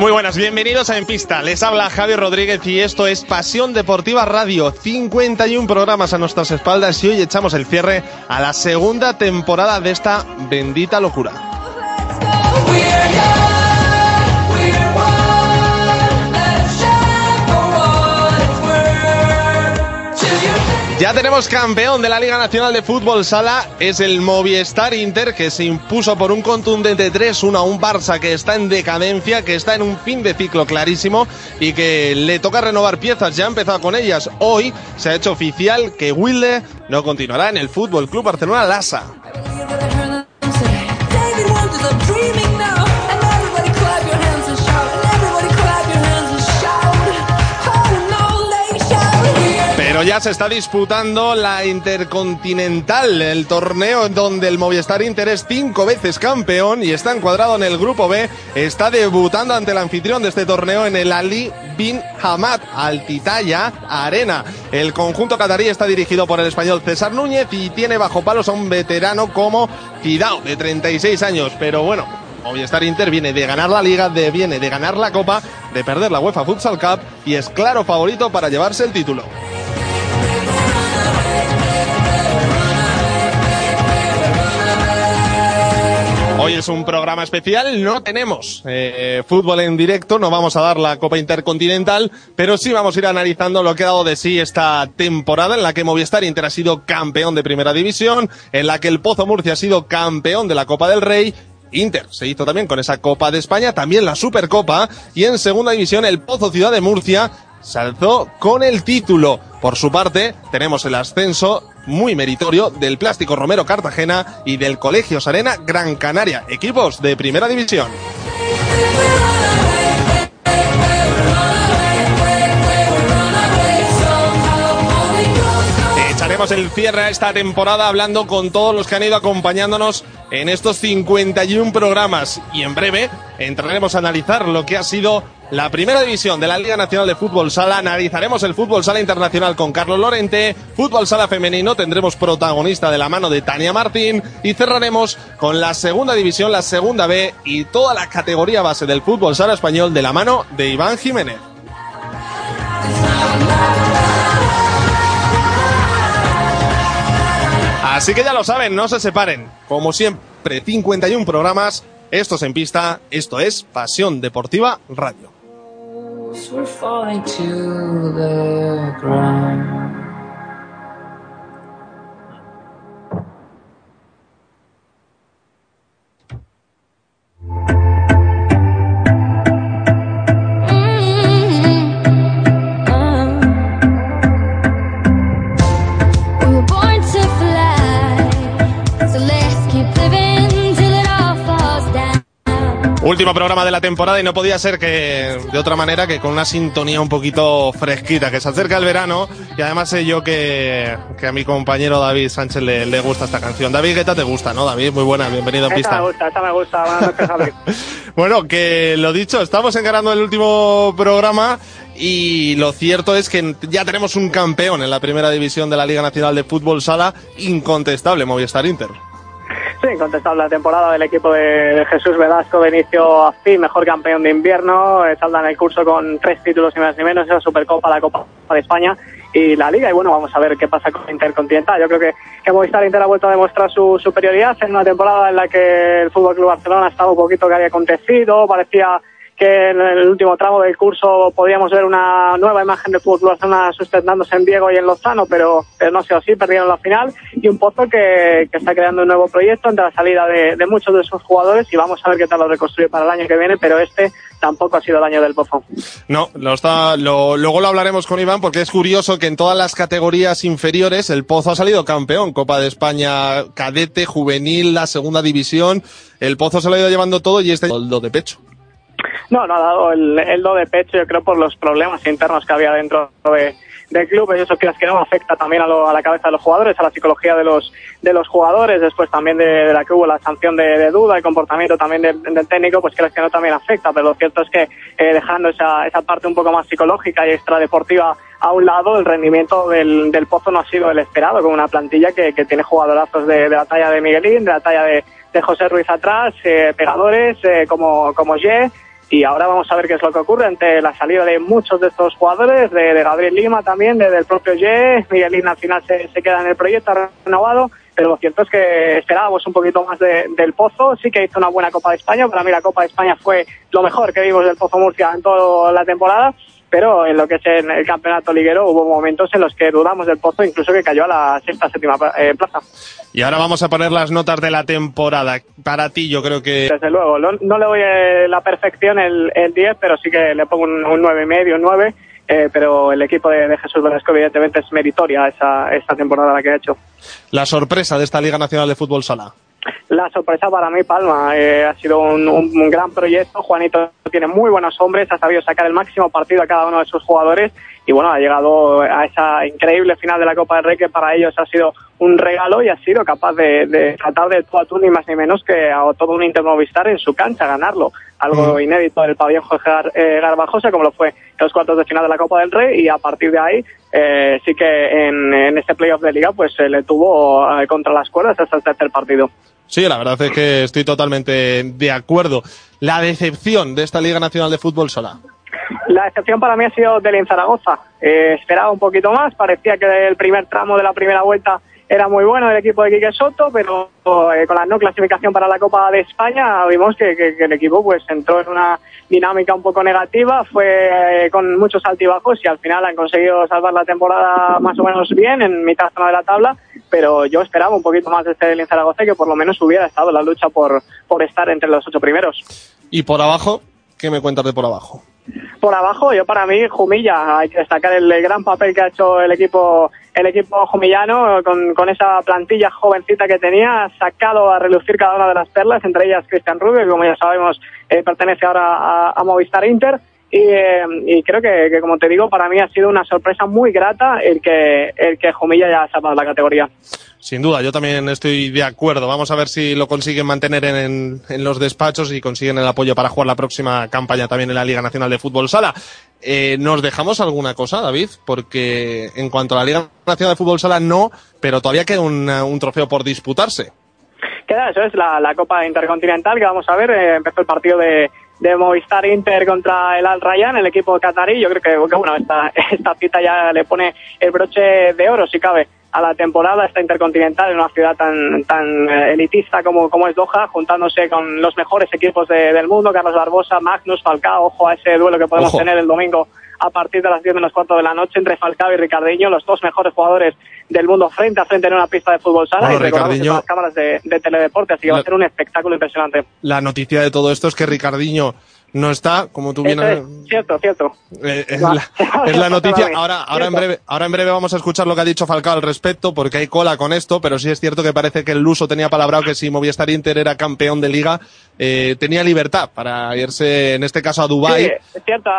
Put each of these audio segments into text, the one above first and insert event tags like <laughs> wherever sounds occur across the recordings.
Muy buenas, bienvenidos a En Pista. Les habla Javier Rodríguez y esto es Pasión Deportiva Radio. 51 programas a nuestras espaldas y hoy echamos el cierre a la segunda temporada de esta bendita locura. Ya tenemos campeón de la Liga Nacional de Fútbol Sala, es el Movistar Inter que se impuso por un contundente 3-1 a un Barça que está en decadencia, que está en un fin de ciclo clarísimo y que le toca renovar piezas, ya ha empezado con ellas. Hoy se ha hecho oficial que Wilde no continuará en el Fútbol Club Barcelona Lassa. Se está disputando la Intercontinental, el torneo donde el Movistar Inter es cinco veces campeón y está encuadrado en el grupo B. Está debutando ante el anfitrión de este torneo en el Ali bin Hamad Altitaya Arena. El conjunto catarí está dirigido por el español César Núñez y tiene bajo palos a un veterano como Fidao, de 36 años. Pero bueno, Movistar Inter viene de ganar la liga, de, viene de ganar la copa, de perder la UEFA Futsal Cup y es claro favorito para llevarse el título. Hoy es un programa especial, no tenemos eh, fútbol en directo, no vamos a dar la Copa Intercontinental, pero sí vamos a ir analizando lo que ha dado de sí esta temporada en la que Movistar Inter ha sido campeón de Primera División, en la que el Pozo Murcia ha sido campeón de la Copa del Rey Inter se hizo también con esa Copa de España, también la Supercopa y en segunda división el Pozo Ciudad de Murcia se alzó con el título. Por su parte, tenemos el ascenso muy meritorio del Plástico Romero Cartagena y del Colegio Sarena Gran Canaria, equipos de primera división. Echaremos el cierre a esta temporada hablando con todos los que han ido acompañándonos en estos 51 programas y en breve entraremos a analizar lo que ha sido la primera división de la Liga Nacional de Fútbol Sala. Analizaremos el Fútbol Sala Internacional con Carlos Lorente. Fútbol Sala Femenino tendremos protagonista de la mano de Tania Martín. Y cerraremos con la segunda división, la segunda B y toda la categoría base del Fútbol Sala Español de la mano de Iván Jiménez. Así que ya lo saben, no se separen. Como siempre, 51 programas. Esto es en pista, esto es Pasión Deportiva Radio. We're falling to the ground. Último programa de la temporada y no podía ser que de otra manera que con una sintonía un poquito fresquita, que se acerca el verano y además sé yo que, que a mi compañero David Sánchez le, le gusta esta canción. David Guetta te gusta, ¿no, David? Muy buena, bienvenido a Esta pista. me gusta, esta me gusta. <laughs> Bueno, que lo dicho, estamos encarando el último programa y lo cierto es que ya tenemos un campeón en la primera división de la Liga Nacional de Fútbol Sala, incontestable, Movistar Inter. Sí, incontestable la temporada del equipo de, Jesús Velasco de inicio a fin, mejor campeón de invierno, eh, saldan el curso con tres títulos y más ni menos, esa Supercopa, la Copa de España y la Liga. Y bueno, vamos a ver qué pasa con Intercontinental. Yo creo que, que Movistar Inter ha vuelto a demostrar su superioridad en una temporada en la que el Fútbol Club Barcelona estaba un poquito que había acontecido, parecía que en el último tramo del curso podíamos ver una nueva imagen de Fútbol Barcelona sustentándose en Diego y en Lozano, pero, pero no ha sido así, perdieron la final y un Pozo que, que está creando un nuevo proyecto entre la salida de, de muchos de sus jugadores y vamos a ver qué tal lo reconstruye para el año que viene, pero este tampoco ha sido el año del Pozo. No, lo está, lo- luego lo hablaremos con Iván porque es curioso que en todas las categorías inferiores el Pozo ha salido campeón. Copa de España cadete, juvenil, la segunda división. El Pozo se lo ha ido llevando todo y este el do de pecho. No, no ha dado el, el do de pecho, yo creo, por los problemas internos que había dentro de, del club. Y eso quieras que no afecta también a, lo- a la cabeza de los jugadores, a la psicología de los, de los jugadores. Después también de, de la que hubo la sanción de, de duda, el comportamiento también del, técnico, pues quieras que no también afecta. Pero lo cierto es que eh, dejando esa, esa parte un poco más psicológica y extradeportiva a un lado, el rendimiento del, del Pozo no ha sido el esperado, con una plantilla que, que tiene jugadorazos de, de la talla de Miguelín, de la talla de, de José Ruiz atrás, eh, pegadores eh, como, como Ye. Y ahora vamos a ver qué es lo que ocurre ante la salida de muchos de estos jugadores, de, Gabriel Lima también, de, del propio Ye, Miguelín al final se, queda en el proyecto renovado, pero lo cierto es que esperábamos un poquito más de- del Pozo, sí que hizo una buena Copa de España, para mí la Copa de España fue lo mejor que vimos del Pozo Murcia en toda la temporada, pero en lo que es en el campeonato liguero hubo momentos en los que dudamos del Pozo, incluso que cayó a la sexta, séptima eh, plaza. Y ahora vamos a poner las notas de la temporada. Para ti, yo creo que Desde luego, no, no le doy eh, la perfección el, el 10, pero sí que le pongo un, un 9 y medio, un 9. eh, pero el equipo de, de Jesús Velasco evidentemente es meritoria esa, esta temporada la que ha hecho. la sorpresa de esta Liga Nacional de Fútbol Sala. La sorpresa para mí, Palma, eh, ha sido un, un- gran proyecto. Juanito tiene muy buenos hombres, ha sabido sacar el máximo partido a cada uno de sus jugadores y bueno, ha llegado a esa increíble final de la Copa del Rey que para ellos ha sido un regalo y ha sido capaz de, de tratar de tú a tú ni más ni menos que a todo un Intermovistar en su cancha, ganarlo. Algo inédito del pabellón Jorge Gar- eh, Garbajosa, como lo fue en los cuartos de final de la Copa del Rey y a partir de ahí eh, sí que en, en este playoff de liga pues se le tuvo eh, contra las cuerdas hasta el tercer partido. Sí, la verdad es que estoy totalmente de acuerdo. La decepción de esta Liga Nacional de Fútbol Sala. La excepción para mí ha sido Delin Zaragoza. Eh, esperaba un poquito más, parecía que el primer tramo de la primera vuelta era muy bueno el equipo de Quique Soto, pero eh, con la no clasificación para la Copa de España vimos que, que- que el equipo pues entró en una dinámica un poco negativa, fue eh, con muchos altibajos y al final han conseguido salvar la temporada más o menos bien en mitad zona de la tabla, pero yo esperaba un poquito más de este Delin Zaragoza y que por lo menos hubiera estado en la lucha por, por estar entre los ocho primeros. Y por abajo, ¿qué me cuentas de por abajo? Por abajo, yo para mí, Jumilla, hay que destacar el gran papel que ha hecho el equipo el equipo jumillano con, con esa plantilla jovencita que tenía, ha sacado a relucir cada una de las perlas, entre ellas Cristian Rubio, que como ya sabemos eh, pertenece ahora a, Movistar Inter. Y, eh, y creo que, que, como te digo, para mí ha sido una sorpresa muy grata el que, el que Jumilla ya ha salvado la categoría. Sin duda, yo también estoy de acuerdo. Vamos a ver si lo consiguen mantener en, los despachos y consiguen el apoyo para jugar la próxima campaña también en la Liga Nacional de Fútbol Sala. Eh, ¿Nos dejamos alguna cosa, David? Porque en cuanto a la Liga Nacional de Fútbol Sala, no, pero todavía queda un, un trofeo por disputarse. Queda eso, es la, la Copa Intercontinental que vamos a ver. eh, empezó el partido de, de Movistar Inter contra el Al Rayyan, el equipo catarí. Yo creo que, bueno, esta, esta cita ya le pone el broche de oro, si cabe, a la temporada, esta Intercontinental en una ciudad tan, tan eh, elitista como, como es Doha, juntándose con los mejores equipos de- del mundo, Carlos Barbosa, Magnus, Falcao, ojo a ese duelo que podemos Ojo. tener el domingo a partir de las 10 menos cuarto de la noche entre Falcao y Ricardiño, los dos mejores jugadores del mundo frente a frente en una pista de fútbol sala Bueno, y son las cámaras de, de teledeporte, así que va a La- ser un espectáculo impresionante. La noticia de todo esto es que Ricardiño no está, como tú bien es, cierto, cierto. Eh, es, la, <laughs> es la noticia. Ahora, ahora, en breve, ahora en breve vamos a escuchar lo que ha dicho Falcao al respecto, porque hay cola con esto, pero sí es cierto que parece que el Luso tenía palabrado que si Movistar Inter era campeón de liga, eh, tenía libertad para irse, en este caso, a Dubái. Sí, es cierto.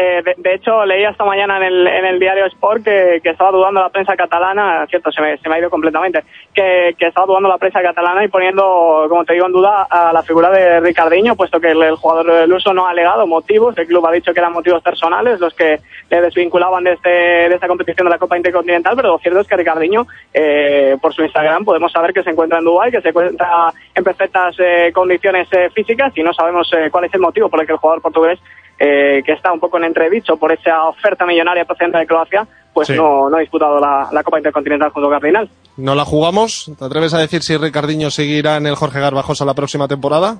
Eh, de, hecho, leí esta mañana en el, en el diario Sport que, estaba dudando la prensa catalana, cierto, se me, se me ha ido completamente, que, estaba dudando la prensa catalana y poniendo, como te digo, en duda a la figura de Ricardiño, puesto que el, el jugador del uso no ha alegado motivos, el club ha dicho que eran motivos personales los que le desvinculaban de, este, de esta competición de la Copa Intercontinental, pero lo cierto es que Ricardiño, eh, por su Instagram, podemos saber que se encuentra en Dubái, que se encuentra en perfectas eh, condiciones eh, físicas y no sabemos eh, cuál es el motivo por el que el jugador portugués eh, que está un poco en entredicho por esa oferta millonaria procedente de Croacia, pues Sí. no, no ha disputado la, la Copa Intercontinental junto a Cardinal. ¿No la jugamos? ¿Te atreves a decir si Ricardiño seguirá en el Jorge Garbajosa la próxima temporada?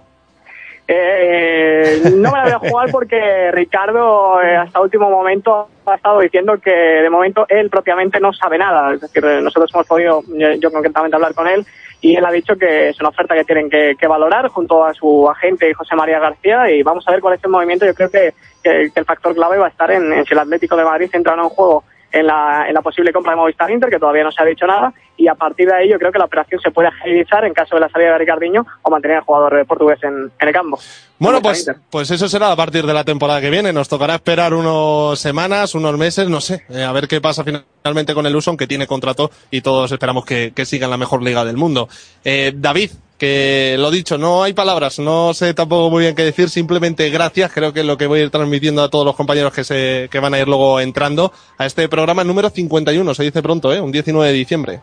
Eh, no me la voy a jugar porque Ricardo eh, hasta último momento ha estado diciendo que de momento él propiamente no sabe nada. Es decir, nosotros hemos podido, yo, yo concretamente, hablar con él y él ha dicho que es una oferta que tienen que, valorar junto a su agente José María García y vamos a ver cuál es el movimiento. Yo creo que, el factor clave va a estar en, en si el Atlético de Madrid entra en juego en la, en la posible compra de Movistar Inter, que todavía no se ha dicho nada, y a partir de ahí yo creo que la operación se puede agilizar en caso de la salida de Ricardiño o mantener al jugador portugués en, en el campo. Bueno, pues, Inter. pues eso será a partir de la temporada que viene. Nos tocará esperar unos semanas, unos meses, no sé, eh, a ver qué pasa finalmente con el Uso, que tiene contrato y todos esperamos que, que siga en la mejor liga del mundo. Eh, David, que lo dicho, no hay palabras, no sé tampoco muy bien qué decir, simplemente gracias, creo que es lo que voy a ir transmitiendo a todos los compañeros que, se, que van a ir luego entrando a este programa número 51, se dice pronto, ¿eh? un 19 de diciembre.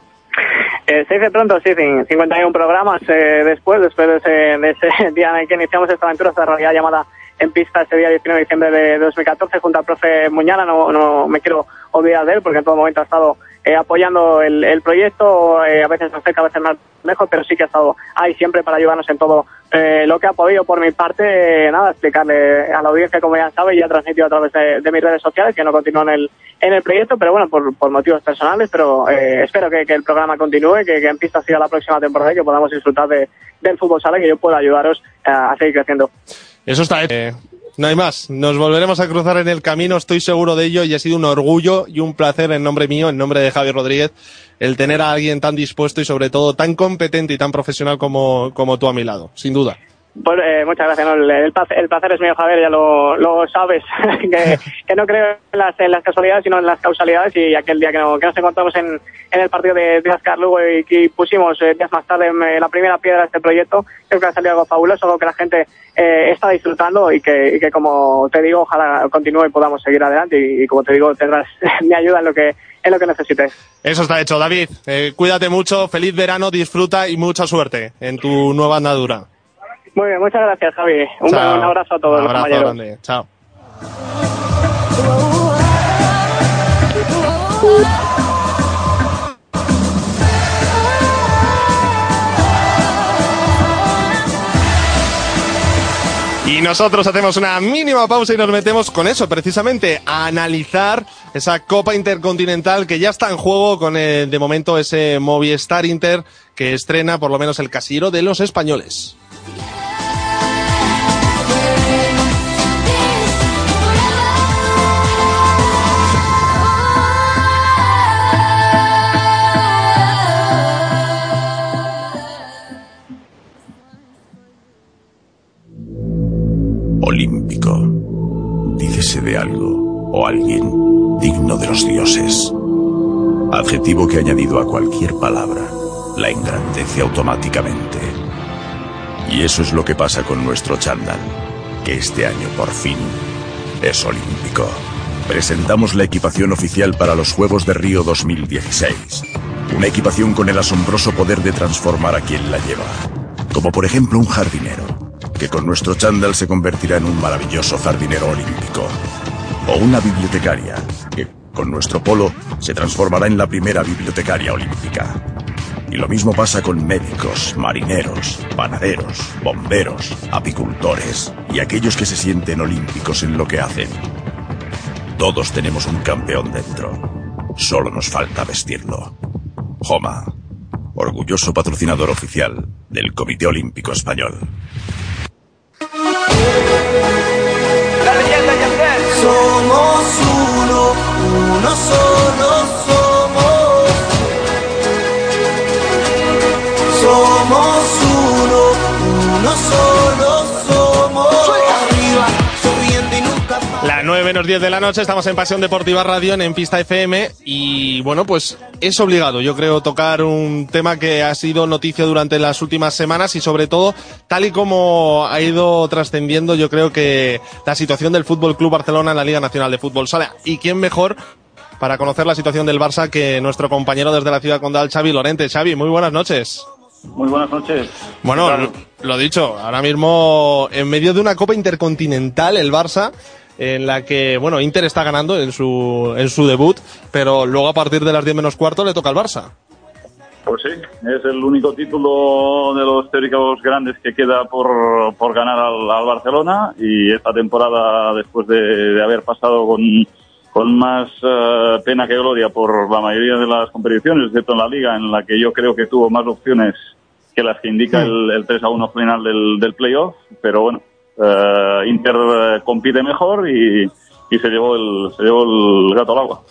Eh, se dice pronto, sí, cin- 51 programas eh, después, después de ese, de ese <laughs> día en el que iniciamos esta aventura, esta realidad llamada en pista ese día 19 de diciembre de 2014 junto al profe Muñala, no, no me quiero olvidar de él porque en todo momento ha estado eh, apoyando el, el proyecto, eh, a veces más cerca, a veces más lejos, pero sí que ha estado ahí siempre para ayudarnos en todo eh, lo que ha podido por mi parte, eh, nada, explicarle a la audiencia, como ya sabe, y ha transmitido a través de, de mis redes sociales, que no continúa en el, en el proyecto, pero bueno, por, por motivos personales, pero eh, espero que, que el programa continúe, que, que en pista siga la próxima temporada y que podamos disfrutar de, del fútbol sala, que yo pueda ayudaros eh, a seguir creciendo. Eso está hecho. No hay más. Nos volveremos a cruzar en el camino, estoy seguro de ello, y ha sido un orgullo y un placer en nombre mío, en nombre de Javier Rodríguez, el tener a alguien tan dispuesto y sobre todo tan competente y tan profesional como, como tú a mi lado, sin duda. Pues, eh, muchas gracias. No, el, el, placer, el, placer, es mío, Javier, ya lo, lo sabes. <laughs> que, que, no creo en las, casualidades, sino en las causalidades. Y aquel día que, no, que nos encontramos en, en, el partido de, Ascar Lugo y que pusimos eh, días más tarde en, la primera piedra de este proyecto, creo que ha salido algo fabuloso, algo que la gente eh, está disfrutando y que, que, como te digo, ojalá continúe y podamos seguir adelante. Y, y como te digo, tendrás <laughs> mi ayuda en lo que, en lo que necesites. Eso está hecho, David. Eh, cuídate mucho, feliz verano, disfruta y mucha suerte en tu nueva andadura. Muy bien, muchas gracias, Javi. Un, un abrazo a todos un abrazo los compañeros. Grande. Chao. Y nosotros hacemos una mínima pausa y nos metemos con eso, precisamente, a analizar esa Copa Intercontinental que ya está en juego con el, de momento ese Movistar Inter que estrena por lo menos el casillero de los españoles. Olímpico. Dícese de algo o alguien digno de los dioses. Adjetivo que añadido a cualquier palabra la engrandece automáticamente. Y eso es lo que pasa con nuestro chándal, que este año por fin es olímpico. Presentamos la equipación oficial para los Juegos de Río 2016. Una equipación con el asombroso poder de transformar a quien la lleva. Como por ejemplo un jardinero que con nuestro chándal se convertirá en un maravilloso jardinero olímpico. O una bibliotecaria, que con nuestro polo se transformará en la primera bibliotecaria olímpica. Y lo mismo pasa con médicos, marineros, panaderos, bomberos, apicultores y aquellos que se sienten olímpicos en lo que hacen. Todos tenemos un campeón dentro. Solo nos falta vestirlo. Joma, orgulloso patrocinador oficial del Comité Olímpico Español. Somos uno, uno solo somos. Somos menos 10 de la noche, estamos en Pasión Deportiva Radio en Pista FM y bueno, pues es obligado, yo creo, tocar un tema que ha sido noticia durante las últimas semanas y sobre todo, tal y como ha ido trascendiendo, yo creo que la situación del Fútbol Club Barcelona en la Liga Nacional de Fútbol Sala. ¿Y quién mejor para conocer la situación del Barça que nuestro compañero desde la ciudad condal, Xavi Lorente? Xavi, muy buenas noches. Muy buenas noches. Bueno, lo dicho, ahora mismo en medio de una Copa Intercontinental el Barça en la que, bueno, Inter está ganando en su, en su debut, pero luego a partir de las 10 menos cuarto le toca al Barça. Pues sí, es el único título de los teóricos grandes que queda por, por ganar al, al, Barcelona y esta temporada, después de, de haber pasado con, con más uh, pena que gloria por la mayoría de las competiciones, excepto en la liga, en la que yo creo que tuvo más opciones que las que indica el, el 3 a 1 final del, del playoff, pero bueno, Uh, Inter uh, compite mejor y, se, llevó el, se llevó el gato al agua.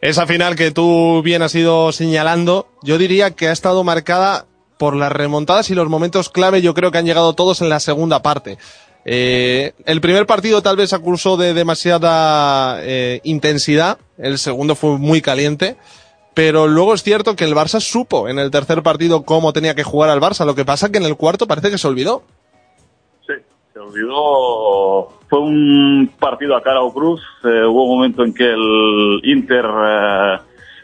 Esa final que tú bien has ido señalando, yo diría que ha estado marcada por las remontadas y los momentos clave, yo creo que han llegado todos en la segunda parte. Eh, el primer partido tal vez acusó de demasiada eh, intensidad, el segundo fue muy caliente, pero luego es cierto que el Barça supo en el tercer partido cómo tenía que jugar al Barça, lo que pasa que en el cuarto parece que se olvidó se olvidó. Fue un partido a cara o cruz. Eh, hubo un momento en que el Inter eh,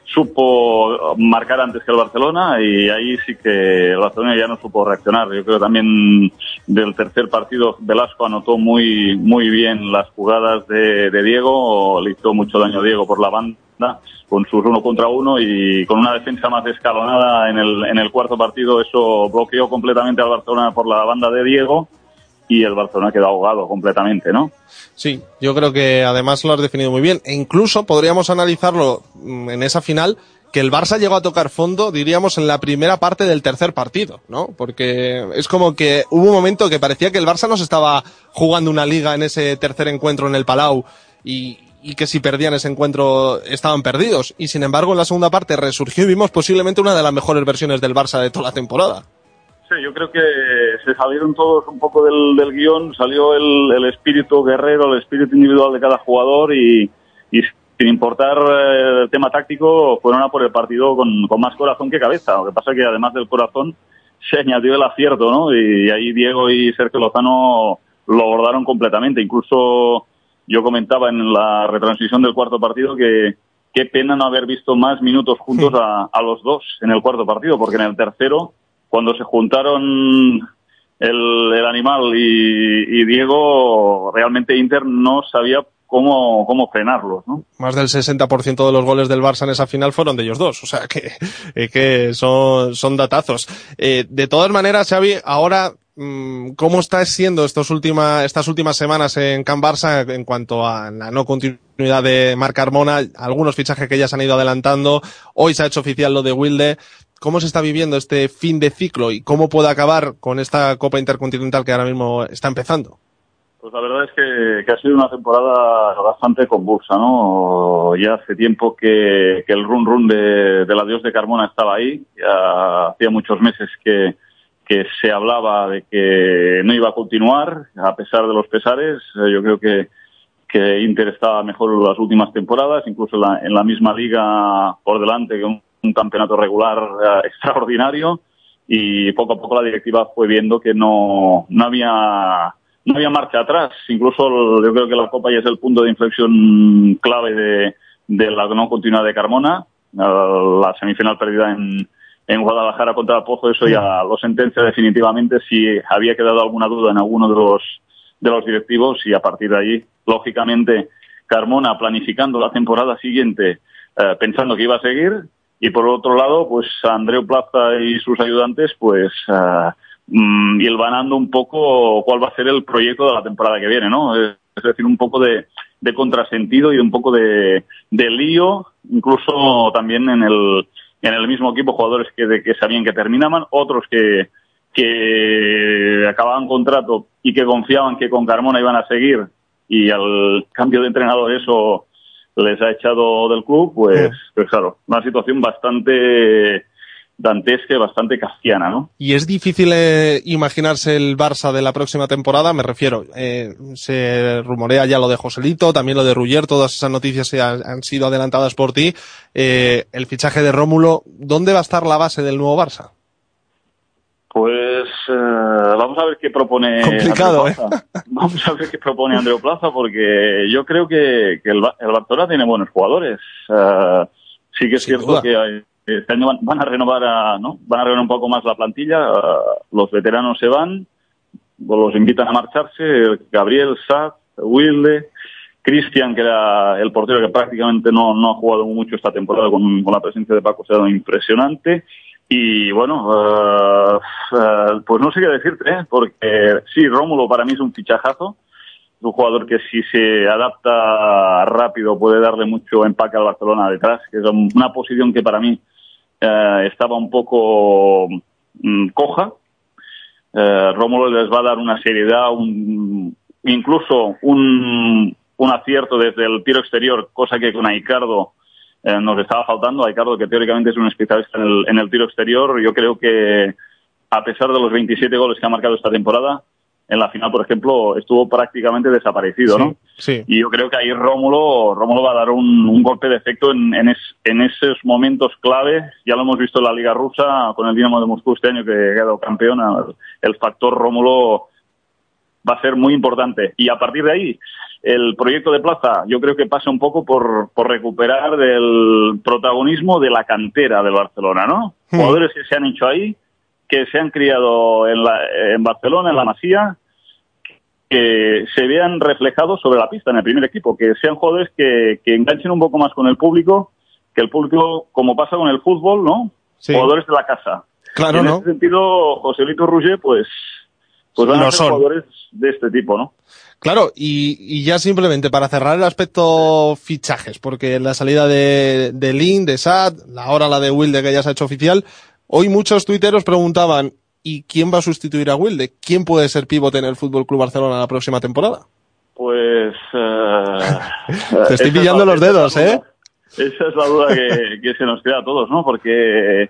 supo marcar antes que el Barcelona y ahí sí que el Barcelona ya no supo reaccionar. Yo creo también del tercer partido Velasco anotó muy muy bien las jugadas de, Diego, le hizo mucho daño a Diego por la banda con sus uno contra uno y con una defensa más escalonada en el, en el cuarto partido eso bloqueó completamente al Barcelona por la banda de Diego y el Barcelona quedó ahogado completamente, ¿no? Sí, yo creo que además lo has definido muy bien. E incluso podríamos analizarlo mm, en esa final que el Barça llegó a tocar fondo, diríamos, en la primera parte del tercer partido, ¿no? Porque es como que hubo un momento que parecía que el Barça nos estaba jugando una liga en ese tercer encuentro en el Palau y, y que si perdían ese encuentro estaban perdidos. Y sin embargo, en la segunda parte resurgió y vimos posiblemente una de las mejores versiones del Barça de toda la temporada. Sí, yo creo que se salieron todos un poco del, del guion, salió el, el espíritu guerrero, el espíritu individual de cada jugador y, y sin importar eh, el tema táctico, fueron a por el partido con, con más corazón que cabeza. Lo que pasa es que además del corazón se añadió el acierto, ¿no? Y ahí Diego y Sergio Lozano lo abordaron completamente. Incluso yo comentaba en la retransmisión del cuarto partido que qué pena no haber visto más minutos juntos a, a los dos en el cuarto partido, porque en el tercero cuando se juntaron el, el animal y, y, Diego, realmente Inter no sabía cómo, cómo frenarlos, ¿no? Más del 60% de los goles del Barça en esa final fueron de ellos dos, o sea que, eh, que son, son datazos. Eh, de todas maneras, Xavi, ahora mm, ¿Cómo está siendo estos última, estas últimas semanas en Can Barça en cuanto a la no continuidad de Marc Carmona? Algunos fichajes que ya se han ido adelantando. Hoy se ha hecho oficial lo de Wilde cómo se está viviendo este fin de ciclo y cómo puede acabar con esta Copa Intercontinental que ahora mismo está empezando. Pues la verdad es que, ha sido una temporada bastante convulsa, ¿no? Ya hace tiempo que, el run run de, del adiós de Carmona estaba ahí, ya hacía muchos meses que, se hablaba de que no iba a continuar, a pesar de los pesares. Yo creo que, que Inter estaba mejor las últimas temporadas, incluso en la, en la misma liga por delante que un un campeonato regular eh, <laughs> extraordinario y poco a poco la directiva fue viendo que no, no había no había marcha atrás. Incluso yo creo que la Copa ya es el punto de inflexión clave de, de la no continuidad de Carmona. La semifinal perdida en, en Guadalajara contra el Pozo, eso ya lo sentencia definitivamente si había quedado alguna duda en alguno de los, de los directivos y a partir de ahí, lógicamente, Carmona planificando la temporada siguiente eh, pensando que iba a seguir, y por otro lado, pues Andreu Plaza y sus ayudantes, pues uh, mm, hilvanando un poco cuál va a ser el proyecto de la temporada que viene, ¿no? Es decir, un poco de, contrasentido y un poco de, de lío, incluso también en el, en el mismo equipo jugadores que, de, que sabían que terminaban, otros que, que acababan contrato y que confiaban que con Carmona iban a seguir y al cambio de entrenador eso les ha echado del club, pues, pues claro, una situación bastante dantesca y bastante kafkiana, ¿no? Y es difícil eh, imaginarse el Barça de la próxima temporada, me refiero, eh, se rumorea ya lo de Joselito, también lo de Ruggier, todas esas noticias se han, han sido adelantadas por ti. Eh, el fichaje de Rómulo, ¿dónde va a estar la base del nuevo Barça? Pues eh, vamos a ver qué propone Complicado, Plaza. Vamos a ver qué propone Andreu Plaza porque yo creo que, que el, el Barcelona tiene buenos jugadores. Eh, sí que es Sin cierto duda. que este año van, van a renovar a, ¿no? Van a renovar un poco más la plantilla. eh, los veteranos se van, los invitan a marcharse. Gabriel, Sad, Wilde, Cristian, que era el portero que prácticamente no, no ha jugado mucho esta temporada con, con la presencia de Paco, se ha dado impresionante. Y bueno, eh, pues no sé qué decirte, ¿eh? porque sí, Rómulo para mí es un fichajazo. Un jugador que si se adapta rápido puede darle mucho empaque al Barcelona detrás, que es un- una posición que para mí eh, estaba un poco mm, coja. Rómulo les va a dar una seriedad, un, incluso un, un acierto desde el tiro exterior, cosa que con Aicardo eh, nos estaba faltando. Aicardo, que teóricamente es un especialista en el, en el tiro exterior, yo creo que a pesar de los 27 goles que ha marcado esta temporada, en la final, por ejemplo, estuvo prácticamente desaparecido, ¿no? Sí. Y yo creo que ahí Rómulo, Rómulo va a dar un, un golpe de efecto en, en, es- en esos momentos clave. Ya lo hemos visto en la Liga Rusa con el Dinamo de Moscú este año que ha quedado campeón. El factor Rómulo va a ser muy importante. Y a partir de ahí, el proyecto de plaza yo creo que pasa un poco por, por recuperar el protagonismo de la cantera del Barcelona, ¿no? Hmm. Jugadores que se han hecho ahí, que se han criado en, la, en Barcelona, en la Masía, que se vean reflejados sobre la pista en el primer equipo, que sean jugadores que, que enganchen un poco más con el público, que el público, como pasa con el fútbol, ¿no? Sí. Jugadores de la casa. Claro, Y en ¿no? ese sentido, Joselito pues, pues van Lo a ser son. jugadores de este tipo, ¿no? Claro, y, y ya simplemente para cerrar el aspecto fichajes, porque la salida de, de Lin, de Sad, la hora la de Wilde que ya se ha hecho oficial, hoy muchos tuiteros preguntaban, ¿y quién va a sustituir a Wilde? ¿Quién puede ser pivote en el Fútbol Club Barcelona la próxima temporada? Pues. <laughs> eh, Te estoy pillando la- los esa dedos, duda. ¿eh? Esa es la duda que, <laughs> que se nos queda a todos, ¿no? Porque eh,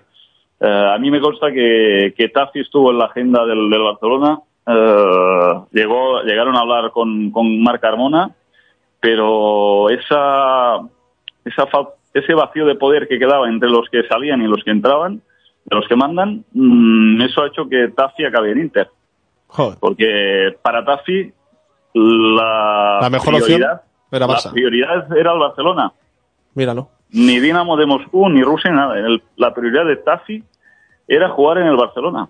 a mí me consta que, que Tafi estuvo en la agenda del, del Barcelona. Eh, llegó, llegaron a hablar con, con Marc Carmona, pero esa, esa ese vacío de poder que quedaba entre los que salían y los que entraban, de los que mandan, mm, eso ha hecho que Tafi acabe en Inter. Joder, Porque para Tafi la, La mejor opción prioridad, era la prioridad era el Barcelona. míralo. Ni Dinamo de Moscú, ni Rusia, nada. El- la prioridad de Tafi era jugar en el Barcelona.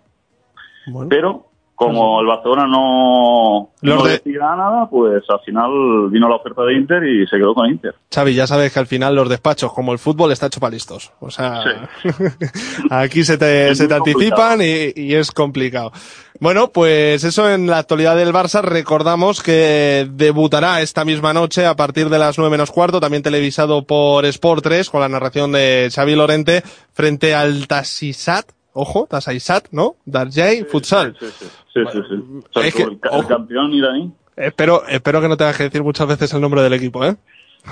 Bueno, Pero como el Barcelona no, no de- decía nada, pues al final vino la oferta de Inter y se quedó con Inter. Xavi, ya sabes que al final los despachos, como el fútbol, está hecho para listos. O sea, <laughs> aquí se te, se te anticipan y, y es complicado. Bueno, pues eso en la actualidad del Barça. Recordamos que debutará esta misma noche a partir de las 9 menos cuarto, también televisado por Sport 3 con la narración de Xavi Lorente frente al Tassisat. Ojo, Tassisat, ¿no? Darjay Futsal. Sí, sí, sí. sí, sí. O sea, es que, el, el campeón iraní. Espero, espero que no tengas que decir muchas veces el nombre del equipo, ¿eh?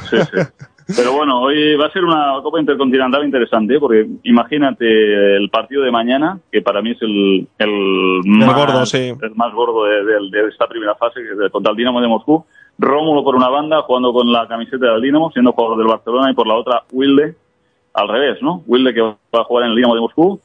Sí, sí. Pero bueno, hoy va a ser una Copa Intercontinental interesante, ¿eh? porque imagínate el partido de mañana, que para mí es el, el, más, gordo, sí. el más gordo de, de- de esta primera fase, que es contra el Dinamo de Moscú. Rómulo por una banda, jugando con la camiseta del Dinamo, siendo jugador del Barcelona, y por la otra Wilde, al revés, ¿no? Wilde que va a jugar en el Dinamo de Moscú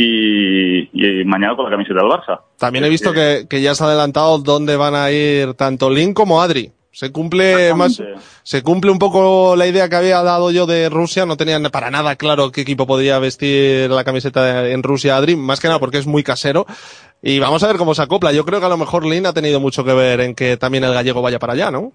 y, y mañana con la camiseta del Barça. También he visto que, que ya se ha adelantado dónde van a ir tanto Lin como Adri. Se cumple más, se cumple un poco la idea que había dado yo de Rusia. No tenían para nada claro qué equipo podría vestir la camiseta en Rusia Adri, más que nada porque es muy casero. Y vamos a ver cómo se acopla. Yo creo que a lo mejor Lin ha tenido mucho que ver en que también el gallego vaya para allá, ¿no?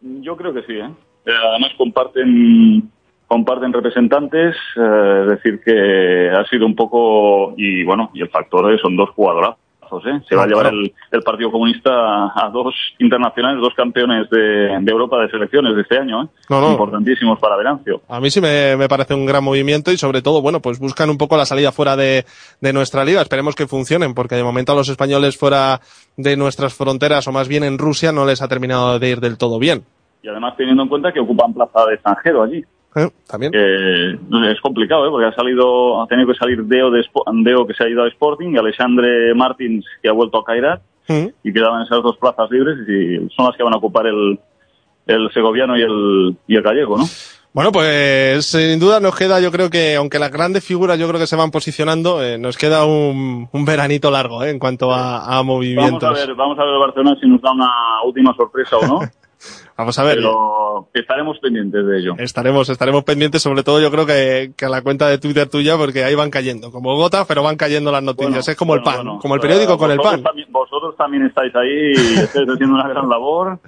Yo creo que sí, ¿eh? Eh, Además comparten comparten representantes, eh, es decir que ha sido un poco y bueno y el factor es son dos jugadorazos, ¿eh? Se va a llevar el, el Partido Comunista a dos internacionales, dos campeones de, de Europa de selecciones de este año, ¿eh? No, no. Importantísimos para Venancio. A mí sí me, me parece un gran movimiento y sobre todo, bueno, pues buscan un poco la salida fuera de, de nuestra liga. Esperemos que funcionen, porque de momento a los españoles fuera de nuestras fronteras o más bien en Rusia no les ha terminado de ir del todo bien. Y además teniendo en cuenta que ocupan plaza de extranjero allí. ¿Eh? También. es complicado, ¿eh? porque ha salido, ha tenido que salir Deo, de, Deo que se ha ido a Sporting y Alexandre Martins que ha vuelto a Cairat ¿Mm? y quedaban esas dos plazas libres y son las que van a ocupar el, el segoviano y el, y el gallego, ¿no? Bueno, pues sin duda nos queda, yo creo que, aunque las grandes figuras yo creo que se van posicionando, eh, nos queda un, un veranito largo ¿eh? en cuanto a, a Vamos movimientos. a ver, vamos a ver Barcelona si nos da una última sorpresa o no, <laughs> Vamos a ver. pero estaremos pendientes de ello. Estaremos, estaremos pendientes, sobre todo yo creo que, que a la cuenta de Twitter tuya, porque ahí van cayendo, como gotas, pero van cayendo las noticias. Bueno, es como el bueno, pan, bueno. como el periódico con el pan. También, vosotros también estáis ahí y <laughs> estáis haciendo una gran labor.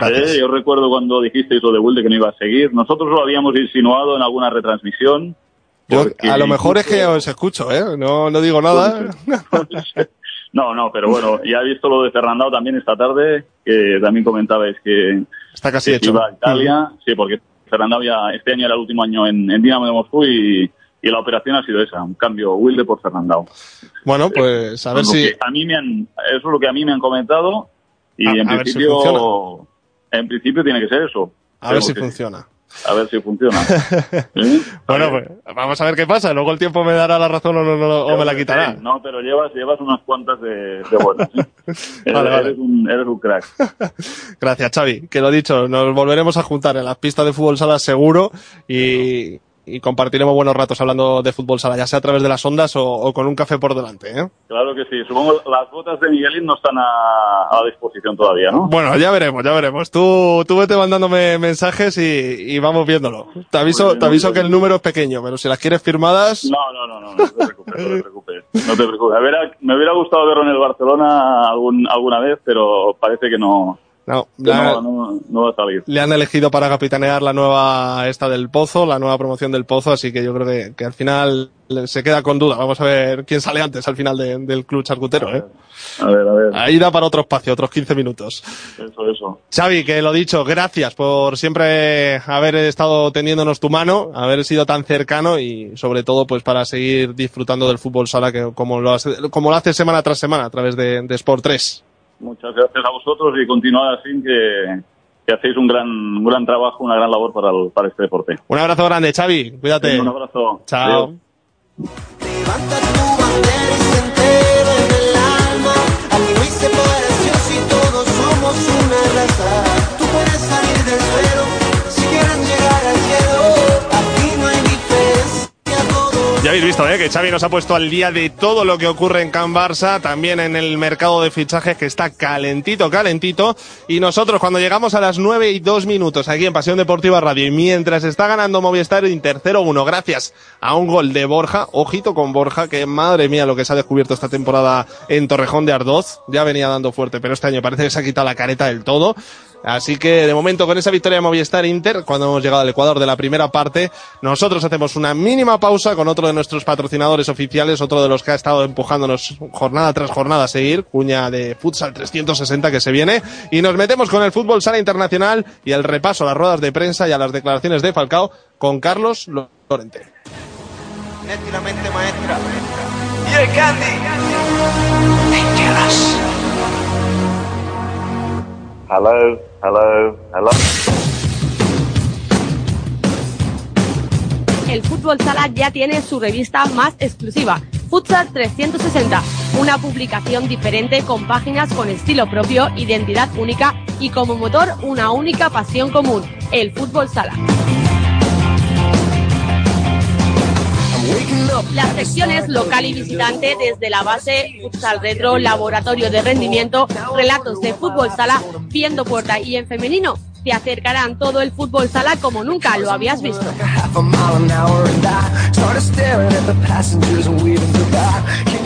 Eh, yo recuerdo cuando dijisteis lo de Wilde que no iba a seguir. Nosotros lo habíamos insinuado en alguna retransmisión. Yo, a lo mejor es que os escucho, ¿eh? No, no digo nada. <laughs> No, no, pero bueno, ya he visto lo de Fernandao también esta tarde, que también comentabais que, Está casi que hecho. iba a Italia. Sí, porque Fernandao ya este año era el último año en, en Dinamo de Moscú y, y la operación ha sido esa, un cambio Wilde por Fernandao. Bueno, pues a ver si. a mí me han, eso es lo que a mí me han comentado y A- en a si principio funciona. en principio tiene que ser eso. A ver si funciona. A ver si funciona. <laughs> Bueno, pues vamos a ver qué pasa. Luego el tiempo me dará la razón o, no, no- o me la quitará. No, pero llevas, llevas unas cuantas de, de buenas. ¿eh? <laughs> eres, Vale, un, eres un crack. <laughs> Gracias, Xavi. Que lo dicho, nos volveremos a juntar en las pistas de fútbol sala seguro y, y compartiremos buenos ratos hablando de fútbol sala, ya sea a través de las ondas o, o con un café por delante. ¿eh? Claro que sí. Supongo que las botas de Miguelín no están a, a disposición todavía, ¿no? Bueno, ya veremos, ya veremos. Tú, tú vete mandándome mensajes y, y vamos viéndolo. Te aviso, te aviso que el número es pequeño, pero si las quieres firmadas, No, no, no, no, no te preocupes, no te preocupes. No te preocupes. Me hubiera, me hubiera gustado verlo en el Barcelona algún, alguna vez, pero parece que no, no, la- no, no, no va a salir. le han elegido para capitanear la nueva esta del Pozo, la nueva promoción del Pozo, así que yo creo que, que al final se queda con duda. Vamos a ver quién sale antes al final de- del club charcutero, ¿eh? A ver, a ver. Ahí da para otro espacio, otros 15 minutos. Eso, eso. Xavi, que lo dicho, gracias por siempre haber estado tendiéndonos tu mano, haber sido tan cercano y sobre todo pues para seguir disfrutando del fútbol sala que como lo, hace, como lo haces semana tras semana a través de, de Sport 3. Muchas gracias a vosotros y continuad así que, que hacéis un gran, un gran trabajo, una gran labor para, el- para este deporte. Un abrazo grande, Xavi, cuídate. Un abrazo. Chao. Adiós. Habéis visto ¿eh? que Xavi nos ha puesto al día de todo lo que ocurre en Can Barça, también en el mercado de fichajes que está calentito, calentito. Y nosotros cuando llegamos a las 9 y 2 minutos aquí en Pasión Deportiva Radio y mientras está ganando Movistar en tercero 1 gracias a un gol de Borja, ojito con Borja, que madre mía lo que se ha descubierto esta temporada en Torrejón de Ardoz, ya venía dando fuerte, pero este año parece que se ha quitado la careta del todo. Así que de momento con esa victoria de Movistar Inter, cuando hemos llegado al Ecuador de la primera parte, nosotros hacemos una mínima pausa con otro de nuestros patrocinadores oficiales, otro de los que ha estado empujándonos jornada tras jornada a seguir, cuña de Futsal 360 que se viene, y nos metemos con el fútbol sala internacional y el repaso a las ruedas de prensa y a las declaraciones de Falcao con Carlos Lorente. La mente maestra. Hello, hello, hello. el fútbol sala ya tiene su revista más exclusiva, Futsal 360, una publicación diferente con páginas con estilo propio, identidad única y como motor una única pasión común, el fútbol sala. Las secciones local y visitante desde la base, futsal retro, laboratorio de rendimiento, relatos de fútbol sala, viendo puerta y en femenino, te acercarán todo el fútbol sala como nunca lo habías visto.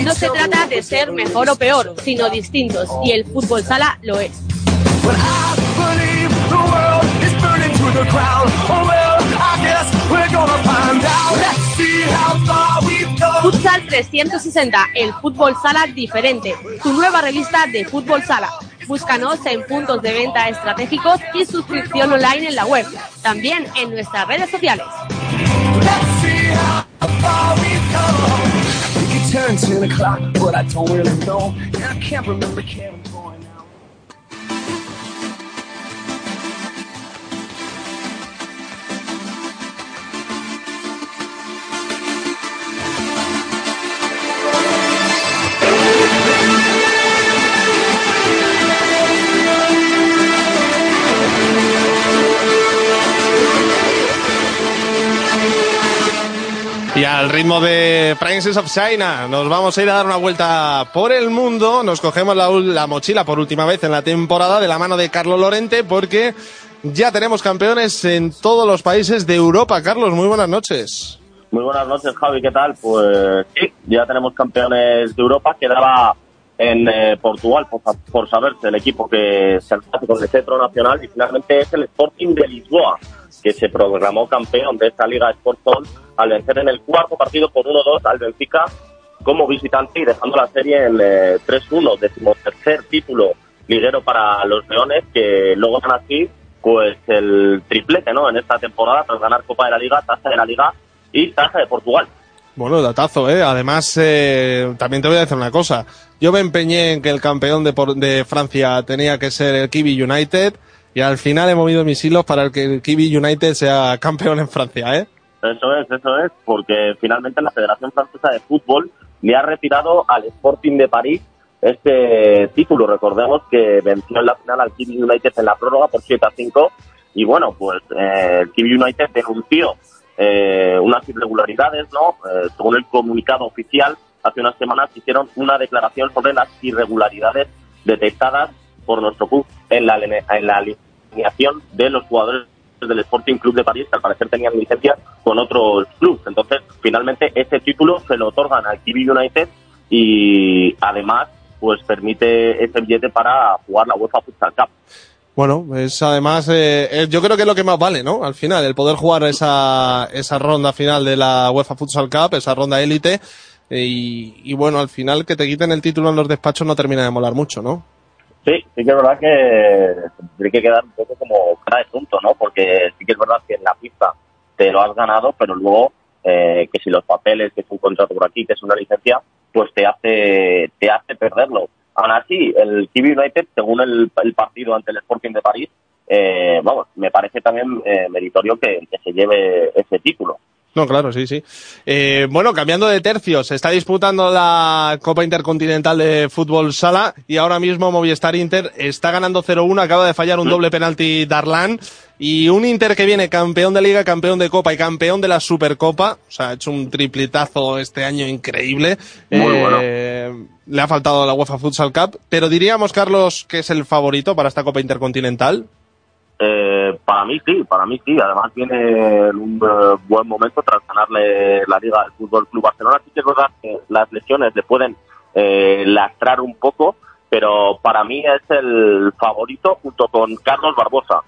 No se trata de ser mejor o peor, sino distintos, y el fútbol sala lo es. Futsal 360, el fútbol sala diferente, tu nueva revista de fútbol sala. Búscanos en puntos de venta estratégicos y suscripción online en la web, también en nuestras redes sociales. Al ritmo de Princess of China, nos vamos a ir a dar una vuelta por el mundo. Nos cogemos la, la mochila por última vez en la temporada de la mano de Carlos Lorente, porque ya tenemos campeones en todos los países de Europa. Carlos, muy buenas noches. Muy buenas noches, Javi, ¿qué tal? Pues sí, ya tenemos campeones de Europa. Quedaba en eh, Portugal, por, por saberse, el equipo que se hace con el centro nacional y finalmente es el Sporting de Lisboa, que se programó campeón de esta Liga Sportson al vencer en el cuarto partido por 1-2 al Benfica como visitante y dejando la serie en eh, 3-1, decimotercer título liguero para los Leones, que luego van así pues el triplete ¿no? en esta temporada tras ganar Copa de la Liga, Taza de la Liga y Taza de Portugal. Bueno, datazo, ¿eh? Además, eh, también te voy a decir una cosa. Yo me empeñé en que el campeón de, por- de Francia tenía que ser el Kiwi United y al final he movido mis hilos para que el Kiwi United sea campeón en Francia, ¿eh? Eso es, eso es, porque finalmente la Federación Francesa de Fútbol le ha retirado al Sporting de París este título. Recordemos que venció en la final al Kiwi United en la prórroga por 7 a 5 y bueno, pues eh, el Kiwi United denunció eh, unas irregularidades, ¿no? Eh, según el comunicado oficial, hace unas semanas hicieron una declaración sobre las irregularidades detectadas por nuestro club en la, en la de los jugadores del Sporting Club de París, que al parecer tenían licencia con otros clubes. Entonces, finalmente, ese título se lo otorgan al Kiwi United y además, pues permite ese billete para jugar la UEFA Futsal Cup. Bueno, es además, eh, yo creo que es lo que más vale, ¿no? Al final, el poder jugar esa, esa ronda final de la UEFA Futsal Cup, esa ronda élite, y bueno, al final que te quiten el título en los despachos no termina de molar mucho, ¿no? Sí, sí que es verdad que tiene que quedar un poco como cara de punto, ¿no? Porque sí que es verdad que en la pista te lo has ganado, pero luego eh, que si los papeles, que es un contrato por aquí, que es una licencia, pues te hace te hace perderlo. Aún así, el Kiwi United, según el, el partido ante el Sporting de París, eh, vamos, me parece también eh, meritorio que se lleve ese título. No, claro, sí, sí. Eh, bueno, cambiando de tercios, se está disputando la Copa Intercontinental de Fútbol Sala y ahora mismo Movistar Inter está ganando 0-1, acaba de fallar un doble penalti Darlan y un Inter que viene campeón de Liga, campeón de Copa y campeón de la Supercopa, o sea, ha hecho un tripletazo este año increíble. Muy bueno. Le ha faltado la UEFA Futsal Cup, pero diríamos, Carlos, que es el favorito para esta Copa Intercontinental. Eh, para mí sí, para mí sí. Además viene en un eh, buen momento tras ganarle la Liga al Fútbol Club Barcelona. Sí que es verdad que las lesiones le pueden eh, lastrar un poco, pero para mí es el favorito junto con Carlos Barbosa.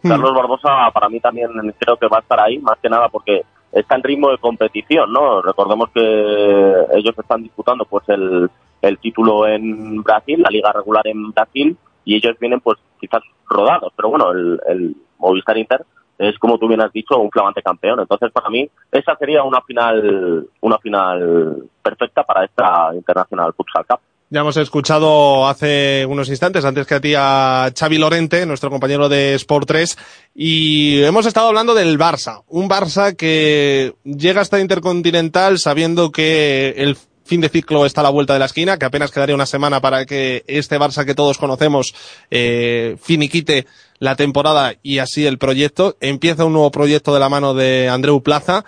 Carlos Barbosa para mí también creo que va a estar ahí, más que nada porque está en ritmo de competición, ¿no? Recordemos que ellos están disputando pues el, el título en Brasil, la liga regular en Brasil, y ellos vienen pues quizás rodados, pero bueno, el, el Movistar Inter es como tú bien has dicho un flamante campeón, entonces para mí esa sería una final una final perfecta para esta Internacional Futsal Cup. Ya hemos escuchado hace unos instantes, antes que a ti, a Xavi Lorente, nuestro compañero de Sport 3, y hemos estado hablando del Barça. Un Barça que llega hasta Intercontinental sabiendo que el fin de ciclo está a la vuelta de la esquina, que apenas quedaría una semana para que este Barça que todos conocemos eh, finiquite la temporada y así el proyecto. Empieza un nuevo proyecto de la mano de Andreu Plaza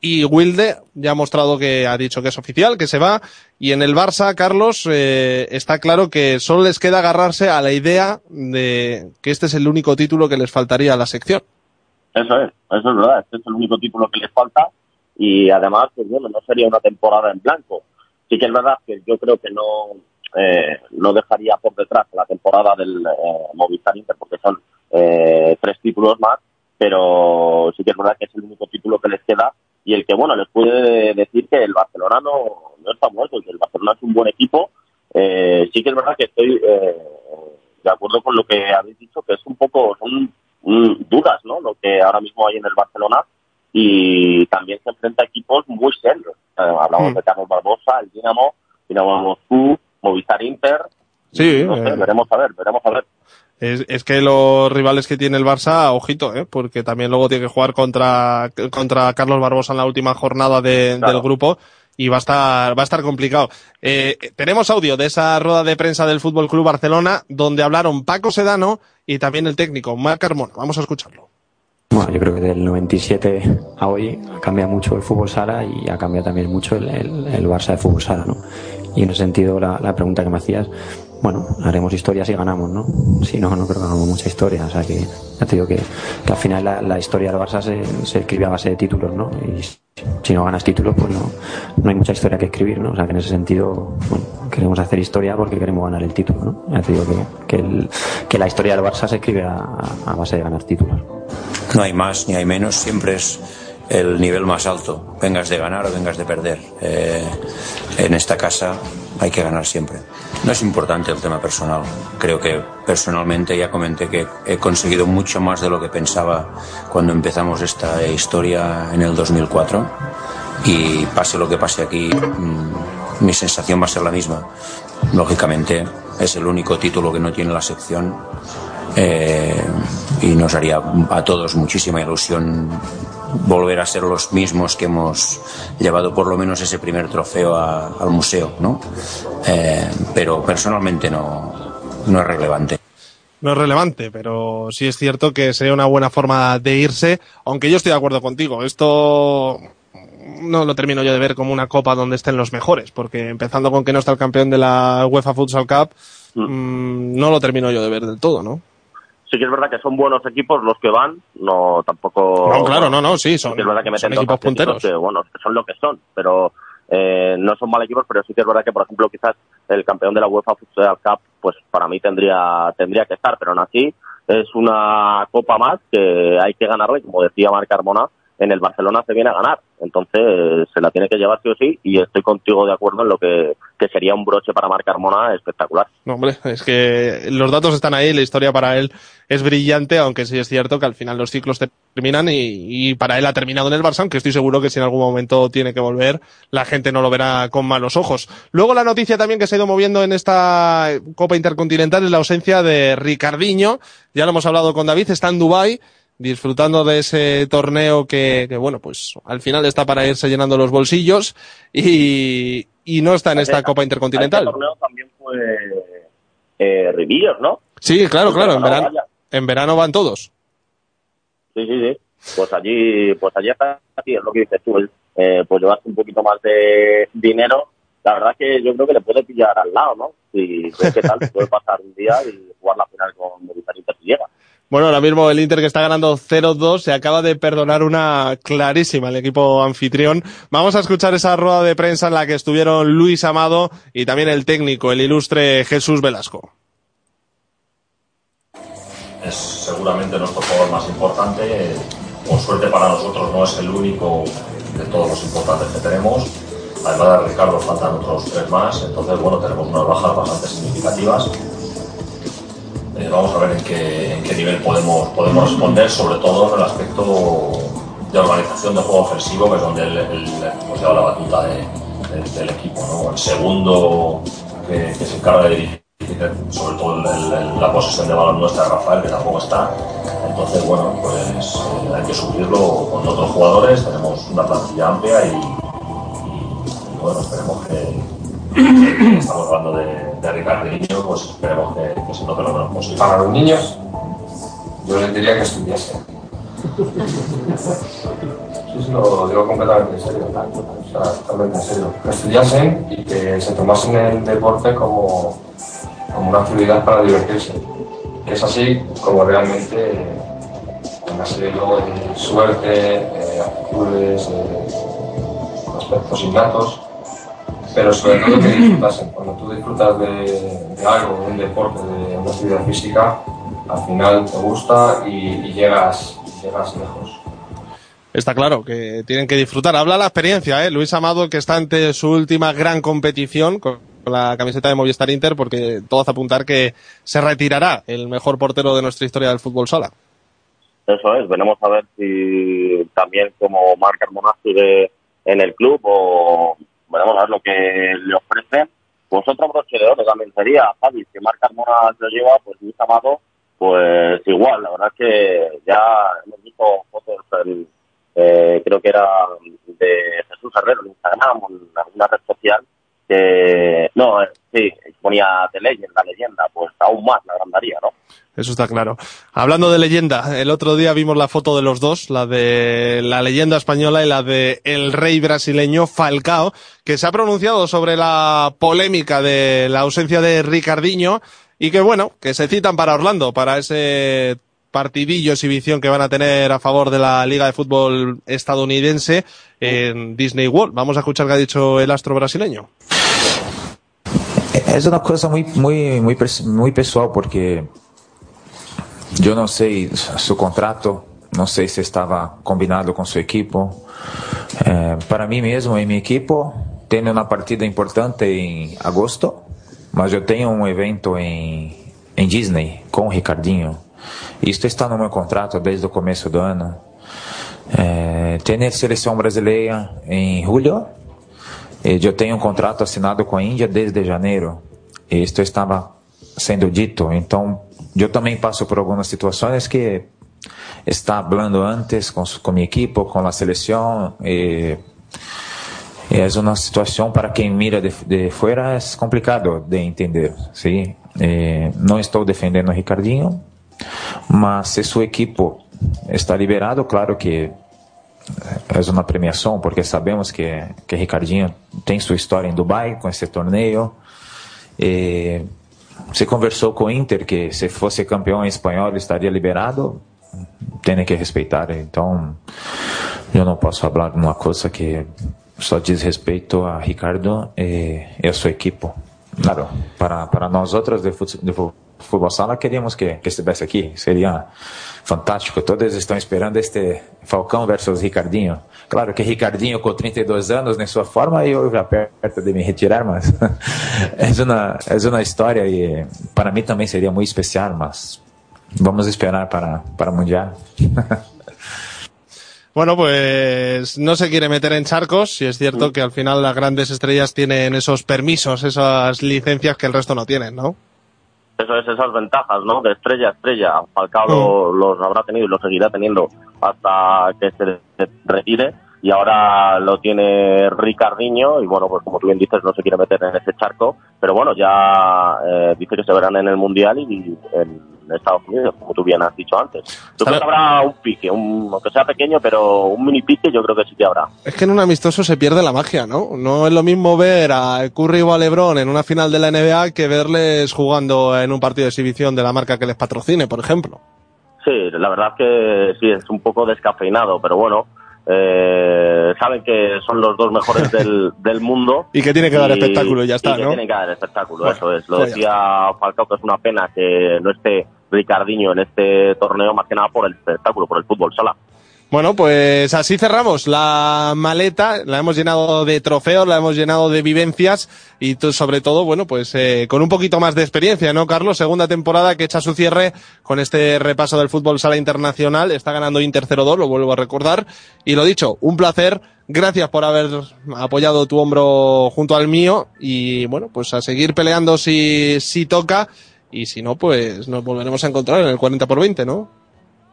y Wilde ya ha mostrado que ha dicho que es oficial, que se va. Y en el Barça, Carlos, eh, está claro que solo les queda agarrarse a la idea de que este es el único título que les faltaría a la sección. Eso es, eso es verdad, este es el único título que les falta y además, pues bueno, no sería una temporada en blanco. Sí que es verdad que yo creo que no, eh, no dejaría por detrás la temporada del eh, Movistar Inter porque son eh, tres títulos más, pero sí que es verdad que es el único título que les queda y el que, bueno, les puede decir que el Barcelona no, no está muerto, que el Barcelona es un buen equipo. Eh, sí que es verdad que estoy eh, de acuerdo con lo que habéis dicho, que es un poco, son mm, dudas, ¿no? Lo que ahora mismo hay en el Barcelona y también se enfrenta a equipos muy serios. Eh, hablamos Mm. de Carlos Barbosa, el Dinamo, Dinamo Moscú, Movistar Inter. Sí, No sé, eh, veremos a ver, veremos a ver. Es, es que los rivales que tiene el Barça, ojito, ¿eh? porque también luego tiene que jugar contra, contra Carlos Barbosa en la última jornada de- Claro. del grupo y va a estar, va a estar complicado. Eh, tenemos audio de esa rueda de prensa del Fútbol Club Barcelona donde hablaron Paco Sedano y también el técnico Marc Carmona. Vamos a escucharlo. Bueno, yo creo que del 97 a hoy ha cambiado mucho el fútbol sala y ha cambiado también mucho el, el- el Barça de fútbol sala, ¿no? Y en ese sentido, la, la pregunta que me hacías, bueno, haremos historia si ganamos, ¿no? Si no, no creo que hagamos mucha historia. O sea que, ya te digo que, al final la, historia del Barça se, escribe a base de títulos, ¿no? Y si no ganas títulos, pues no, no hay mucha historia que escribir, ¿no? O sea que en ese sentido, bueno, queremos hacer historia porque queremos ganar el título, ¿no? Ya te que, que, la historia del Barça se escribe a base de ganar títulos. No hay más ni hay menos, siempre es el nivel más alto, vengas de ganar o vengas de perder. Eh, en esta casa hay que ganar siempre. No es importante el tema personal. Creo que personalmente ya comenté que he conseguido mucho más de lo que pensaba cuando empezamos esta historia en el 2004 y pase lo que pase aquí, mm, mi sensación va a ser la misma. Lógicamente es el único título que no tiene la sección eh, y nos haría a todos muchísima ilusión volver a ser los mismos que hemos llevado por lo menos ese primer trofeo a- al museo, ¿no? Eh, pero personalmente no, no es relevante. no es relevante, pero sí es cierto que sería una buena forma de irse, aunque yo estoy de acuerdo contigo. Esto no lo termino yo de ver como una copa donde estén los mejores, porque empezando con que no está el campeón de la UEFA Futsal Cup, mm, no lo termino yo de ver del todo, ¿no? Sí que es verdad que son buenos equipos los que van, no tampoco... No, claro, no, no, sí, son, Sí que es verdad que meten son equipos punteros. Que, bueno, son lo que son, pero eh, no son mal equipos, pero sí que es verdad que, por ejemplo, quizás el campeón de la UEFA Futsal Cup, pues para mí tendría tendría que estar, pero aún así es una copa más que hay que ganarla y como decía Marc Carmona, en el Barcelona se viene a ganar, entonces se la tiene que llevar sí o sí y estoy contigo de acuerdo en lo que, que sería un broche para Marc Carmona espectacular. No, hombre, es que los datos están ahí, la historia para él es brillante, aunque sí es cierto que al final los ciclos terminan y, y para él ha terminado en el Barça, aunque estoy seguro que si en algún momento tiene que volver, la gente no lo verá con malos ojos. Luego la noticia también que se ha ido moviendo en esta Copa Intercontinental es la ausencia de Ricardiño, ya lo hemos hablado con David, está en Dubái disfrutando de ese torneo que, que, bueno, pues al final está para irse llenando los bolsillos y, y no está en esta Copa Intercontinental. Este torneo también fue eh, Rivillos, ¿no? Sí, claro, claro, en No, verano, en verano van todos. Sí, sí, sí. Pues allí, pues allí está, sí, es lo que dices tú, eh, pues llevarse un poquito más de dinero. La verdad que yo creo que le puede pillar al lado, ¿no? Si ves qué tal, puede pasar un día y jugar la final con Movistar Inter si llega. Bueno, ahora mismo el Inter que está ganando 0-2 se acaba de perdonar una clarísima el equipo anfitrión. Vamos a escuchar esa rueda de prensa en la que estuvieron Luis Amado y también el técnico, el ilustre Jesús Velasco. es seguramente nuestro jugador más importante. Por suerte para nosotros no es el único de todos los importantes que tenemos. Además de Ricardo faltan otros tres más, entonces bueno, tenemos unas bajas bastante significativas. Eh, vamos a ver en qué, nivel podemos, podemos responder, sobre todo en el aspecto de organización de juego ofensivo, que es donde él, él, pues, lleva la batuta de- de- del equipo. ¿no? El segundo que, se encarga de dirigir, sobre todo el- la posesión de balón nuestra, Rafael, que tampoco está. Entonces, bueno, pues eh, hay que suplirlo con otros jugadores. Tenemos una plantilla amplia y, bueno, esperemos que estamos hablando de, de Ricardinho, pues esperemos que, que se note lo menos. Para los niños, yo les diría que estudiasen. Sí, lo digo completamente en serio. O totalmente en serio. Que estudiasen y que se tomasen el deporte como, como una actividad para divertirse. Que es así como realmente una serie de suerte, eh, actitudes, eh, aspectos innatos, pero sobre todo que disfrutasen. Cuando tú disfrutas de, de algo, de un deporte, de una actividad física, al final te gusta y, y llegas, llegas lejos. Está claro que tienen que disfrutar. Habla la experiencia, ¿eh? Luis Amado, que está ante su última gran competición con la camiseta de Movistar Inter, porque todo hace apuntar que se retirará el mejor portero de nuestra historia del fútbol sala. Eso es, veremos a ver si también como Marc Carmona sigue en el club o a ver lo que le ofrecen. Pues otro broche de oro también sería, Javi, que Marc Carmona lo lleva, pues Luis Amado, pues igual, la verdad es que ya hemos visto fotos, eh, creo que era de Jesús Herrero en Instagram o en alguna red social, que no, eh, sí, ponía The Legend, la leyenda, pues aún más la agrandaría, ¿no? Eso está claro. Hablando de leyenda, el otro día vimos la foto de los dos, la de la leyenda española y la de el rey brasileño Falcao, que se ha pronunciado sobre la polémica de la ausencia de Ricardinho y que bueno, que se citan para Orlando, para ese partidillo exhibición que van a tener a favor de la Liga de Fútbol estadounidense en Disney World. Vamos a escuchar qué ha dicho el astro brasileño. Es una cosa muy, muy, muy, muy pessoal porque yo no sé su contrato, no sé si estaba combinado con su equipo. Eh, para mí mismo y mi equipo tiene una partida importante en agosto, mas yo tengo un evento en, en Disney com o Ricardinho. Isto está no meu contrato desde o começo do ano. Eh, tem seleção brasileira em julho. Eh, Eu tenho um contrato assinado com a Índia desde janeiro. Isto estava sendo dito. Então, eu também passo por algumas situações que está falando antes com, com minha equipe, com a seleção. E, es una para quien mira de, de es complicado de entender, ¿sí? Eh, no estoy defendiendo Ricardinho, mas si su equipo está liberado, claro que é uma premiação, porque sabemos que, que Ricardinho tem sua história em Dubai com esse torneio. Se conversou com o Inter que se fosse campeão espanhol estaria liberado, tem que respeitar. Então, eu não posso falar de uma coisa que só diz respeito a Ricardo e, e a sua equipe. Claro, para, para nós outros de, fut, de futebol sala queríamos que, que estivesse aqui, seria fantástico. Todos estão esperando este Falcão versus Ricardinho. Claro que Ricardinho com 32 anos em sua forma, eu já perto de me retirar, mas <laughs> é uma é uma história e para mim também seria muito especial, mas vamos esperar para para mundial. <laughs> Bueno, pues no se quiere meter en charcos y es cierto que al final las grandes estrellas tienen esos permisos, esas licencias que el resto no tienen, ¿no? Eso es esas ventajas, ¿no? De estrella a estrella. Falcao lo- los habrá tenido y los seguirá teniendo hasta que se retire. Y ahora lo tiene Ricardinho y bueno, pues como tú bien dices, no se quiere meter en ese charco. Pero bueno, ya eh, dice que se verán en el Mundial y en Estados Unidos, como tú bien has dicho antes. Yo creo que habrá un pique, un, aunque sea pequeño, pero un mini pique yo creo que sí que habrá. Es que en un amistoso se pierde la magia, ¿no? No es lo mismo ver a Curry o a LeBron en una final de la NBA que verles jugando en un partido de exhibición de la marca que les patrocine, por ejemplo. Sí, la verdad que sí, es un poco descafeinado, pero bueno, eh, saben que son los dos mejores del, <laughs> del mundo. Y que tiene que dar espectáculo y ya está, que ¿no? tienen que dar espectáculo, Bueno, eso es. Lo pues decía Falcao que es una pena que no esté Ricardinho en este torneo, más que nada por el espectáculo, por el fútbol sala. Bueno, pues así cerramos la maleta, la hemos llenado de trofeos, la hemos llenado de vivencias y sobre todo, bueno, pues eh, con un poquito más de experiencia, ¿no, Carlos? Segunda temporada que echa su cierre con este repaso del fútbol sala internacional, está ganando Inter 0-2, lo vuelvo a recordar, y lo dicho, un placer, gracias por haber apoyado tu hombro junto al mío. Y bueno, pues a seguir peleando si, si toca y si no, pues nos volveremos a encontrar en el 40 por 20, ¿no?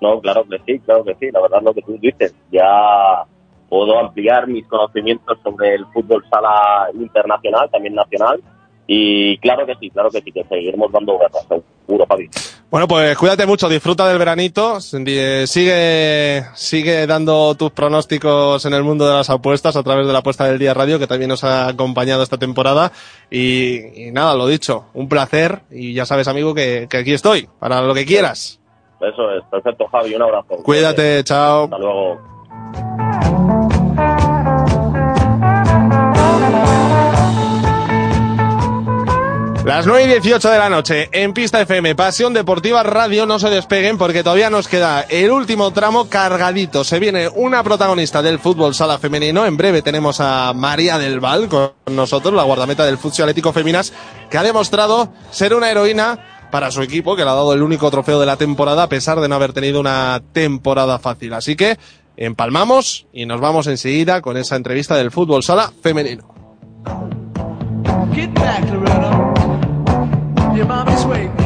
No, claro que sí, claro que sí. La verdad lo que tú dices, ya puedo ampliar mis conocimientos sobre el fútbol sala internacional, también nacional. Y claro que sí, claro que sí, que seguiremos dando guerra, seguro, Javi. Bueno, pues cuídate mucho, disfruta del veranito, sigue, sigue dando tus pronósticos en el mundo de las apuestas a través de la apuesta del día radio que también nos ha acompañado esta temporada y, y nada, lo dicho, un placer y ya sabes amigo que, que aquí estoy para lo que quieras. Eso es, perfecto, Javi, un abrazo. Cuídate, chao. Hasta luego. Las 9 y 18 de la noche en Pista FM, Pasión Deportiva Radio, no se despeguen porque todavía nos queda el último tramo cargadito. Se viene una protagonista del fútbol sala femenino. En breve tenemos a María del Val con nosotros, la guardameta del futsal Atlético Feminas, que ha demostrado ser una heroína para su equipo, que le ha dado el único trofeo de la temporada a pesar de no haber tenido una temporada fácil. Así que empalmamos y nos vamos enseguida con esa entrevista del fútbol sala femenino. Your mommy's waiting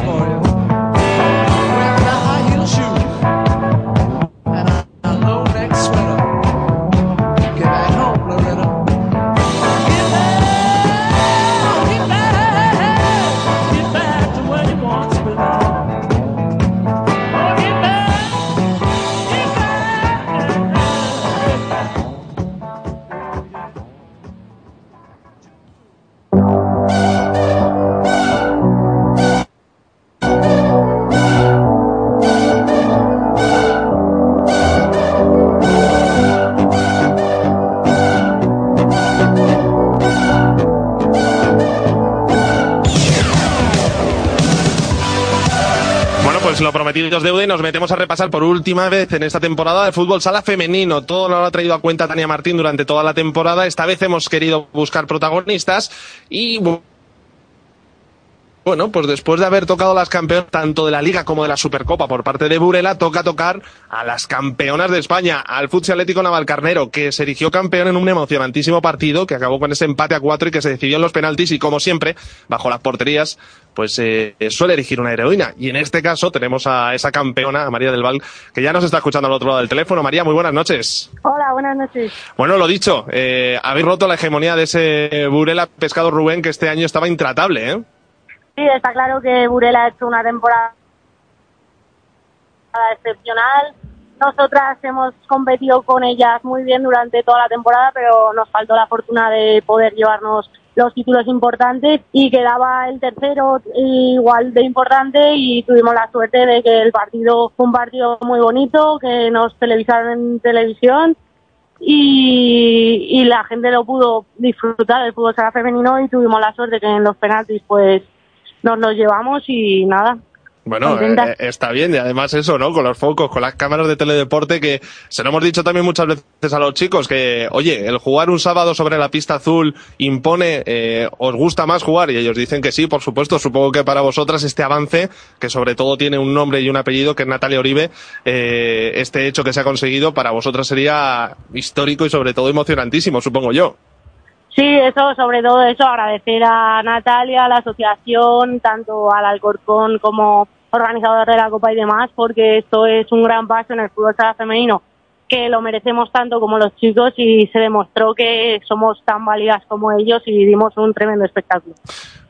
lo prometido es deuda y nos metemos a repasar por última vez en esta temporada de fútbol sala femenino. Todo lo ha traído a cuenta Tania Martín durante toda la temporada. Esta vez hemos querido buscar protagonistas y bueno, pues después de haber tocado las campeonas tanto de la Liga como de la Supercopa por parte de Burela, toca tocar a las campeonas de España, al Futsal Atlético Navalcarnero, que se erigió campeón en un emocionantísimo partido que acabó con ese empate a cuatro y que se decidió en los penaltis y como siempre, bajo las porterías, pues eh, suele erigir una heroína. Y en este caso tenemos a esa campeona, a María del Val, que ya nos está escuchando al otro lado del teléfono. María, muy buenas noches. Hola, buenas noches. Bueno, lo dicho, eh, habéis roto la hegemonía de ese Burela Pescado Rubén que este año estaba intratable, ¿eh? Sí, está claro que Burela ha hecho una temporada excepcional. Nosotras hemos competido con ellas muy bien durante toda la temporada, pero nos faltó la fortuna de poder llevarnos los títulos importantes y quedaba el tercero igual de importante y tuvimos la suerte de que el partido fue un partido muy bonito, que nos televisaron en televisión y, y la gente lo pudo disfrutar del fútbol sala femenino y tuvimos la suerte que en los penaltis pues nos los llevamos y nada. Bueno, Contenta. eh, está bien, y además eso, ¿no? Con los focos, con las cámaras de teledeporte, que se lo hemos dicho también muchas veces a los chicos, que, oye, el jugar un sábado sobre la pista azul impone, eh, ¿os gusta más jugar? Y ellos dicen que sí, por supuesto, supongo que para vosotras este avance, que sobre todo tiene un nombre y un apellido, que es Natalia Oribe, eh, este hecho que se ha conseguido, para vosotras sería histórico y sobre todo emocionantísimo, supongo yo. Sí, eso, sobre todo eso, agradecer a Natalia, a la asociación, tanto al Alcorcón como organizador de la Copa y demás, porque esto es un gran paso en el fútbol sala femenino, que lo merecemos tanto como los chicos y se demostró que somos tan válidas como ellos y dimos un tremendo espectáculo.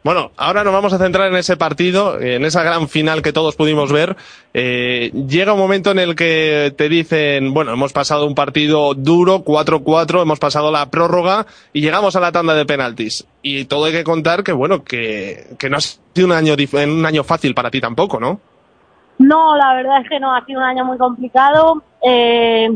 Bueno, ahora nos vamos a centrar en ese partido, en esa gran final que todos pudimos ver. Eh, llega un momento en el que te dicen, bueno, hemos pasado un partido duro, 4-4, hemos pasado la prórroga y llegamos a la tanda de penaltis. Y todo hay que contar que, bueno, que, que no ha sido un año, un año fácil para ti tampoco, ¿no? No, la verdad es que no, ha sido un año muy complicado. Eh,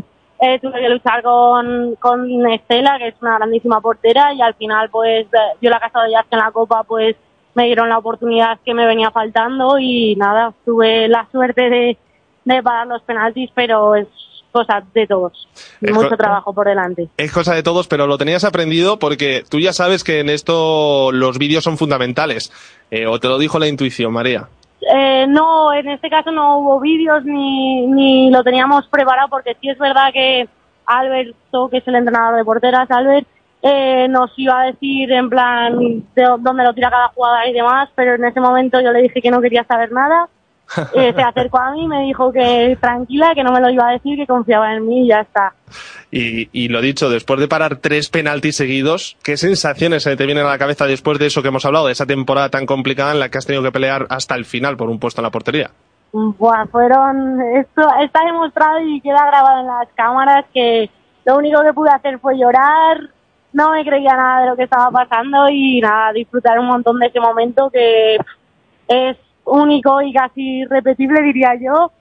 eh, tuve que luchar con, con Estela, que es una grandísima portera, y al final, pues, eh, yo la casa de ellas en la Copa, pues, me dieron la oportunidad que me venía faltando y nada, tuve la suerte de, de parar los penaltis, pero es cosa de todos. Es Mucho trabajo por delante. Es cosa de todos, pero lo tenías aprendido porque tú ya sabes que en esto los vídeos son fundamentales. Eh, o te lo dijo la intuición, María. Eh, no, en este caso no hubo vídeos ni, ni lo teníamos preparado porque sí es verdad que Alberto, que es el entrenador de porteras, Albert, eh, nos iba a decir en plan de dónde lo tira cada jugada y demás, pero en ese momento yo le dije que no quería saber nada. <laughs> Eh, se acercó a mí, me dijo que tranquila, que no me lo iba a decir, que confiaba en mí y ya está. Y, y lo dicho, después de parar tres penaltis seguidos, ¿qué sensaciones se te vienen a la cabeza después de eso que hemos hablado, de esa temporada tan complicada en la que has tenido que pelear hasta el final por un puesto en la portería? Buah, fueron, esto está demostrado y queda grabado en las cámaras que lo único que pude hacer fue llorar, no me creía nada de lo que estaba pasando y nada, disfrutar un montón de ese momento que es único y casi irrepetible diría yo,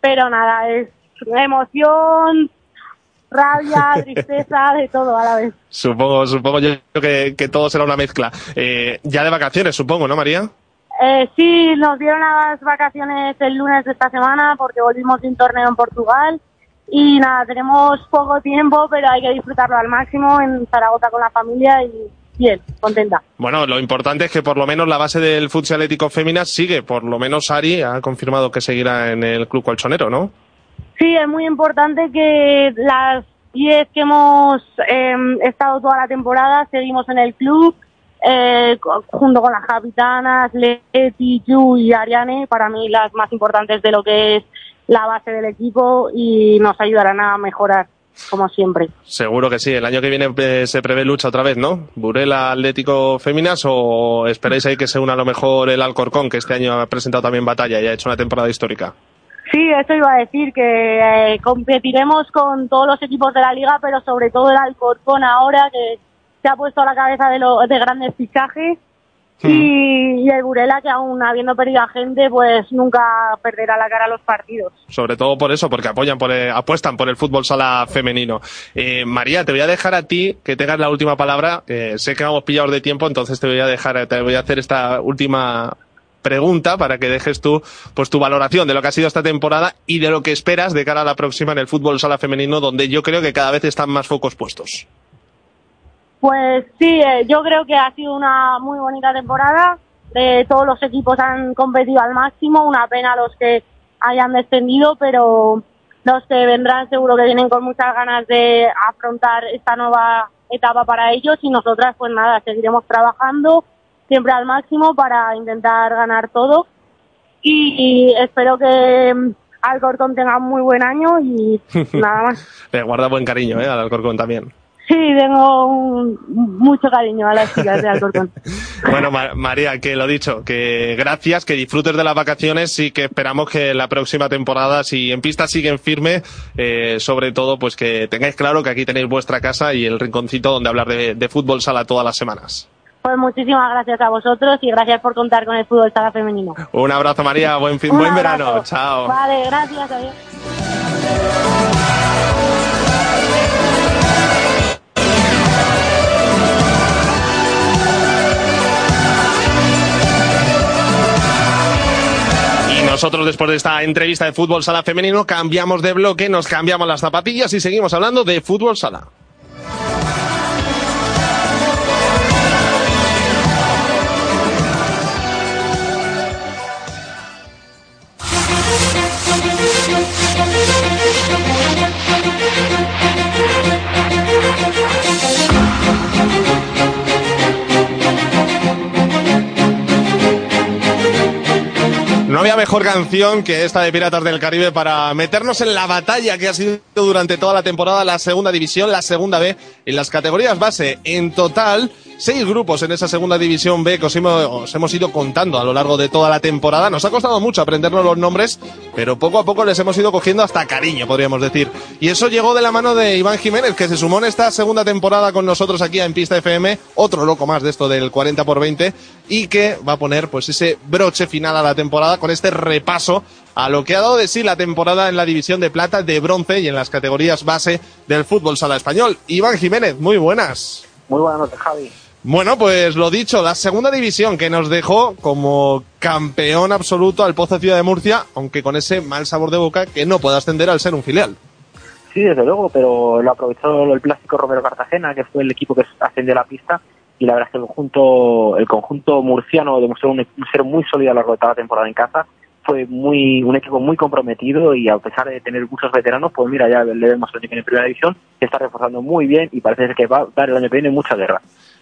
pero nada, es emoción, rabia, <laughs> tristeza, de todo a la vez. Supongo, supongo yo que, que todo será una mezcla. Eh, ya de vacaciones, supongo, ¿no, María? Eh, sí, nos dieron las vacaciones el lunes de esta semana porque volvimos de un torneo en Portugal y nada, tenemos poco tiempo, pero hay que disfrutarlo al máximo en Zaragoza con la familia y bien, contenta. Bueno, lo importante es que por lo menos la base del futsal atlético fémina sigue. Por lo menos Ari ha confirmado que seguirá en el club colchonero, ¿no? Sí, es muy importante que las 10 que hemos eh, estado toda la temporada seguimos en el club, eh, junto con las capitanas Leti, Yu y Ariane, para mí las más importantes de lo que es la base del equipo y nos ayudarán a mejorar, como siempre. Seguro que sí. El año que viene eh, se prevé lucha otra vez, ¿no? ¿Burela Atlético Féminas o esperáis ahí que se una a lo mejor el Alcorcón, que este año ha presentado también batalla y ha hecho una temporada histórica? Sí, eso iba a decir, que eh, competiremos con todos los equipos de la liga, pero sobre todo el Alcorcón ahora, que se ha puesto a la cabeza de, lo, de grandes fichajes. Y, y el Burela, que aún habiendo perdido a gente, pues nunca perderá la cara a los partidos. Sobre todo por eso, porque apoyan por el- apuestan por el fútbol sala femenino. Eh, María, te voy a dejar a ti que tengas la última palabra. Eh, sé que vamos pillados de tiempo, entonces te voy a dejar, te voy a hacer esta última pregunta para que dejes tú pues tu valoración de lo que ha sido esta temporada y de lo que esperas de cara a la próxima en el fútbol sala femenino donde yo creo que cada vez están más focos puestos. Pues sí, eh, yo creo que ha sido una muy bonita temporada. eh, todos los equipos han competido al máximo, una pena los que hayan descendido, pero los que vendrán seguro que vienen con muchas ganas de afrontar esta nueva etapa para ellos y nosotras pues nada, seguiremos trabajando siempre al máximo para intentar ganar todo y, y espero que Alcorcón tenga un muy buen año y <laughs> nada más. Le guarda buen cariño, ¿eh? Al Alcorcón también. Sí, tengo un- mucho cariño a las chicas de Alcorcón. <laughs> Bueno, Ma- María, que lo dicho, que gracias, que disfrutes de las vacaciones y que esperamos que la próxima temporada, si en pista siguen firme, eh, sobre todo, pues que tengáis claro que aquí tenéis vuestra casa y el rinconcito donde hablar de, de fútbol sala todas las semanas. Pues muchísimas gracias a vosotros y gracias por contar con el fútbol sala femenino. Un abrazo, María, buen fin, buen abrazo. verano, chao. Vale, gracias. Adiós. Nosotros después de esta entrevista de fútbol sala femenino cambiamos de bloque, nos cambiamos las zapatillas y seguimos hablando de fútbol sala. Mejor canción que esta de Piratas del Caribe para meternos en la batalla que ha sido durante toda la temporada la segunda división, la segunda B, en las categorías base. En total, seis grupos en esa segunda división B que os hemos, os hemos ido contando a lo largo de toda la temporada. Nos ha costado mucho aprendernos los nombres, pero poco a poco les hemos ido cogiendo hasta cariño, podríamos decir. Y eso llegó de la mano de Iván Jiménez, que se sumó en esta segunda temporada con nosotros aquí en Pista FM, otro loco más de esto del 40 por 20, y que va a poner pues ese broche final a la temporada con este repaso a lo que ha dado de sí la temporada en la división de plata, de bronce y en las categorías base del fútbol sala español. Iván Jiménez, muy buenas. Muy buenas noches, Javi. Bueno, pues lo dicho, la segunda división que nos dejó como campeón absoluto al Pozo Ciudad de Murcia, aunque con ese mal sabor de boca que no puede ascender al ser un filial. Sí, desde luego, pero lo aprovechó el plástico Romero Cartagena, que fue el equipo que ascendió a la pista, y la verdad es que el conjunto, el conjunto murciano demostró un, un ser muy sólido a lo largo de toda la temporada en casa. Fue muy un equipo muy comprometido y a pesar de tener muchos veteranos, pues mira, ya le vemos en primera división, que está reforzando muy bien y parece que va a dar el año que viene mucha guerra.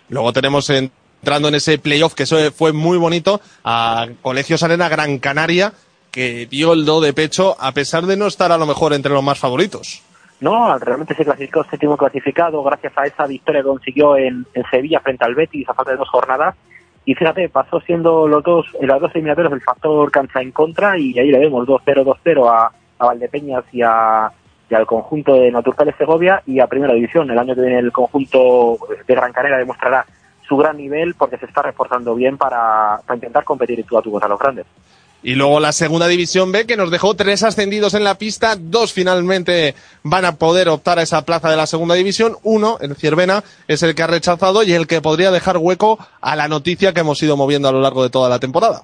Luego tenemos entrando en ese playoff que fue muy bonito a Colegios Arena Gran Canaria, que dio el do de pecho a pesar de no estar a lo mejor entre los más favoritos. No, realmente se clasificó séptimo clasificado gracias a esa victoria que consiguió en, en Sevilla frente al Betis a falta de dos jornadas. Y fíjate, pasó siendo los dos, en las dos eliminatorias el factor cancha en contra y ahí le vemos 2-0, 2-0 a, a Valdepeñas y, a, y al conjunto de Naturales Segovia y a Primera División. El año que viene el conjunto de Gran Canaria demostrará su gran nivel porque se está reforzando bien para, intentar competir tú a tú contra los grandes. Y luego la segunda división B que nos dejó tres ascendidos en la pista, dos finalmente van a poder optar a esa plaza de la segunda división, uno, el Ciervena, es el que ha rechazado y el que podría dejar hueco a la noticia que hemos ido moviendo a lo largo de toda la temporada.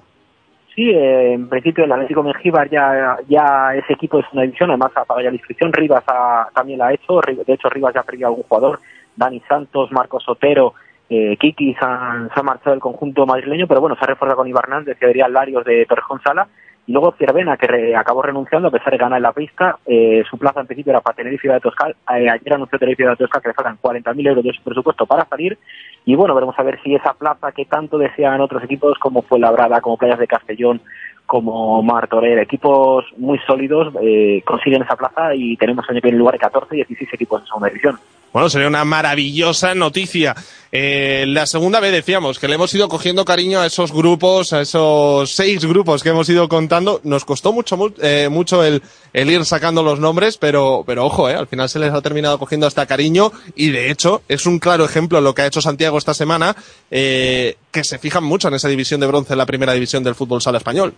Sí, eh, en principio el Atlético Mengíbar ya, ya ese equipo es una división, además ha pagado ya la inscripción, Rivas ha- también la ha hecho, de hecho Rivas ya ha perdido a algún jugador, Dani Santos, Marcos Sotero, eh, Kiki se han, marchado del conjunto madrileño, pero bueno, se ha reforzado con Ibar Hernández, que vería Larios de Torrejón Sala, luego Ciervena, que re- acabó renunciando a pesar de ganar la pista, eh, su plaza en principio era para Tenerife de Toscal, eh, ayer anunció Tenerife de Toscal que le faltan 40.000 euros de su presupuesto para salir, y bueno, veremos a ver si esa plaza que tanto desean otros equipos como fue Labrada, como Playas de Castellón, como Martorell, equipos muy sólidos, eh, consiguen esa plaza y tenemos año que viene en lugar de 14 y 16 equipos en segunda división. Bueno, sería una maravillosa noticia. Eh, la segunda vez decíamos que le hemos ido cogiendo cariño a esos grupos, a esos seis grupos que hemos ido contando. Nos costó mucho, mu- eh, mucho el, el ir sacando los nombres, pero, pero ojo, eh, al final se les ha terminado cogiendo hasta cariño y de hecho es un claro ejemplo lo que ha hecho Santiago esta semana, eh, que se fijan mucho en esa división de bronce en la primera división del fútbol sala español.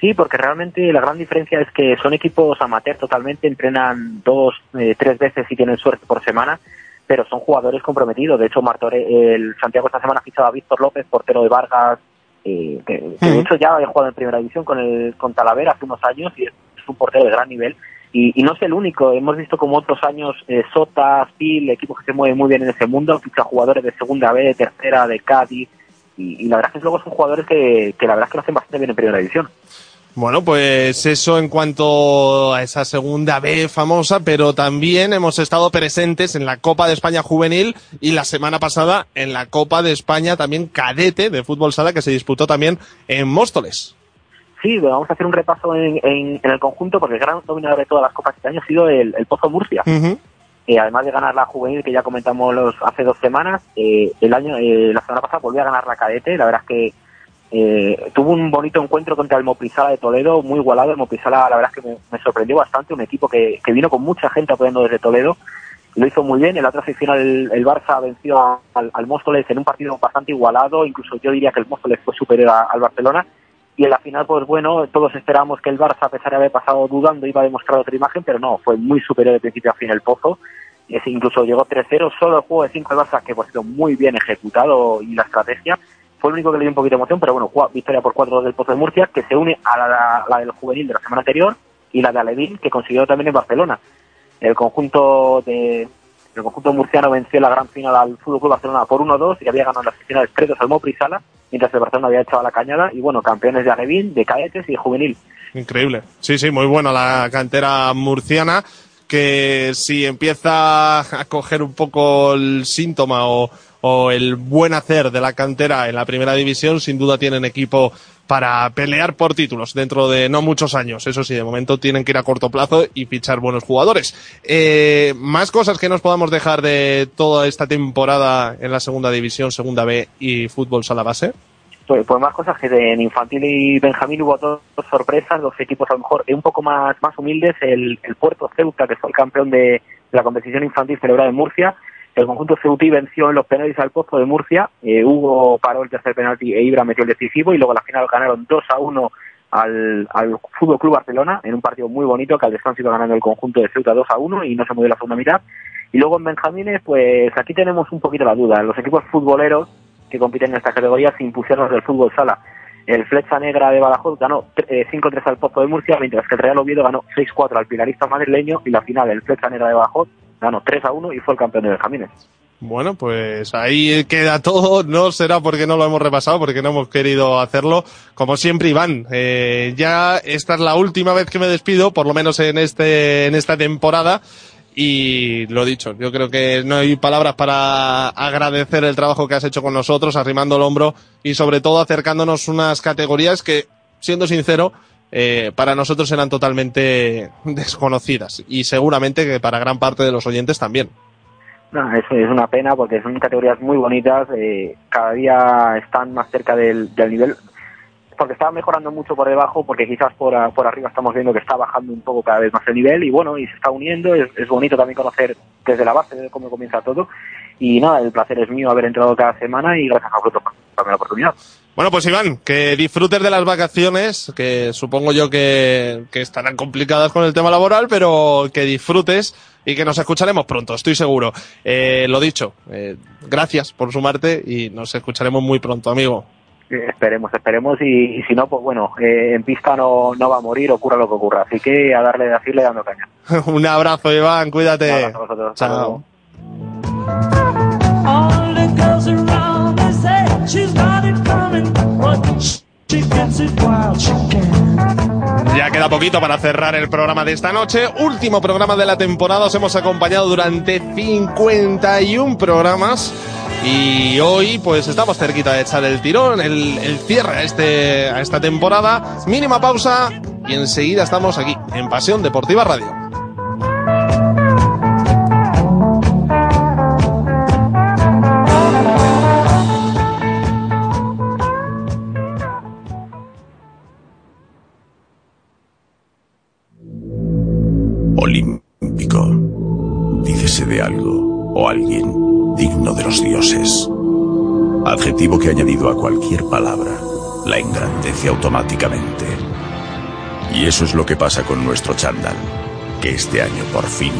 Sí, porque realmente la gran diferencia es que son equipos amateur totalmente, entrenan dos, eh, tres veces si tienen suerte por semana, pero son jugadores comprometidos. De hecho, Martore, el Santiago esta semana ha fichado a Víctor López, portero de Vargas, eh, que, que de hecho ya había jugado en primera división con el con Talavera hace unos años y es un portero de gran nivel. Y, y no es el único, hemos visto como otros años eh, Sota, Spil, equipos que se mueven muy bien en ese mundo, ficha jugadores de segunda B, de tercera, de Cádiz, Y, y la verdad es que luego son jugadores que, que la verdad es que lo hacen bastante bien en primera división. Bueno, pues eso en cuanto a esa segunda B famosa, pero también hemos estado presentes en la Copa de España Juvenil y la semana pasada en la Copa de España también cadete de fútbol sala que se disputó también en Móstoles. Sí, vamos a hacer un repaso en, en- en el conjunto porque el gran dominador de todas las copas este año ha sido el, el Pozo Murcia. Eh, además de ganar la juvenil que ya comentamos los, hace dos semanas, eh, el año eh, la semana pasada volvió a ganar la cadete. La verdad es que eh, tuvo un bonito encuentro contra el Moprisala de Toledo, muy igualado. El Moprisala, la verdad es que me, sorprendió bastante, un equipo que, vino con mucha gente apoyando desde Toledo. Lo hizo muy bien. En la otra el, el Barça venció al, al Móstoles en un partido bastante igualado. Incluso yo diría que el Móstoles fue superior al Barcelona. Y en la final, pues bueno, todos esperábamos que el Barça, a pesar de haber pasado dudando, iba a demostrar otra imagen, pero no, fue muy superior de principio a fin el Pozo. Es, incluso llegó 3-0, solo el juego de 5 del Barça, que pues, ha sido muy bien ejecutado y la estrategia. Fue el único que le dio un poquito de emoción, pero bueno, victoria por 4 del Pozo de Murcia, que se une a la, la- del juvenil de la semana anterior y la de Alevín, que consiguió también en Barcelona. El conjunto de el conjunto murciano venció en la gran final al Fútbol Club Barcelona por 1-2 y había ganado las finales 3-2 al Mopri Sala, mientras el Barcelona había echado a la cañada. Y bueno, campeones de Alevín, de cadetes y de juvenil. Increíble. Sí, sí, muy buena la cantera murciana que si empieza a coger un poco el síntoma o, o el buen hacer de la cantera en la primera división, sin duda tienen equipo para pelear por títulos dentro de no muchos años. Eso sí, de momento tienen que ir a corto plazo y fichar buenos jugadores. Eh, más cosas que nos podamos dejar de toda esta temporada en la segunda división, segunda B y fútbol sala base. Pues, pues más cosas que en infantil y Benjamín hubo dos, sorpresas, dos equipos a lo mejor un poco más, más humildes. El, Puerto Ceuta, que fue el campeón de la competición infantil celebrada en Murcia. El conjunto ceutí venció en los penaltis al Pozo de Murcia. Eh, Hugo paró el tercer penalti e Ibra metió el decisivo y luego la final ganaron 2 a 1 al, al Fútbol Club Barcelona en un partido muy bonito que al descanso iba ganando el conjunto de Ceuta 2 a 1 y no se movió la segunda mitad. Y luego en Benjamines, pues aquí tenemos un poquito la duda. Los equipos futboleros que compiten en esta categoría se impusieron del fútbol sala. El Flecha Negra de Badajoz ganó eh, 5-3 al Pozo de Murcia, mientras que el Real Oviedo ganó 6-4 al Pilarista madrileño y la final el Flecha Negra de Badajoz ganó 3-1 y fue el campeón de Benjamines. Bueno, pues ahí queda todo. No será porque no lo hemos repasado, porque no hemos querido hacerlo. Como siempre, Iván, eh, ya esta es la última vez que me despido, por lo menos en este en esta temporada. Y lo dicho, yo creo que no hay palabras para agradecer el trabajo que has hecho con nosotros, arrimando el hombro y sobre todo acercándonos unas categorías que, siendo sincero, eh, para nosotros eran totalmente <laughs> desconocidas y seguramente que para gran parte de los oyentes también. Es, una pena porque son categorías muy bonitas, eh, cada día están más cerca del, nivel, porque está mejorando mucho por debajo, porque quizás por, por arriba estamos viendo que está bajando un poco cada vez más el nivel y bueno, y se está uniendo, es, bonito también conocer desde la base cómo comienza todo y nada, el placer es mío haber entrado cada semana y gracias a vosotros por darme la oportunidad. Bueno, pues Iván, que disfrutes de las vacaciones, que supongo yo que, que estarán complicadas con el tema laboral, pero que disfrutes y que nos escucharemos pronto, estoy seguro. Eh, lo dicho, eh, gracias por sumarte y nos escucharemos muy pronto, amigo. Eh, esperemos, esperemos y, y si no, pues bueno, eh, en pista no, no va a morir, ocurra lo que ocurra, así que a darle, a seguirle dando caña. <laughs> Un abrazo, Iván, cuídate. Un abrazo a vosotros, hasta Chao. Ya queda poquito para cerrar el programa de esta noche. Último programa de la temporada. Os hemos acompañado durante 51 programas. Y hoy, pues estamos cerquita de echar el tirón, el, cierre a, este, a esta temporada. Mínima pausa y enseguida estamos aquí, en Pasión Deportiva Radio. Que añadido a cualquier palabra la engrandece automáticamente. Y eso es lo que pasa con nuestro chándal, que este año por fin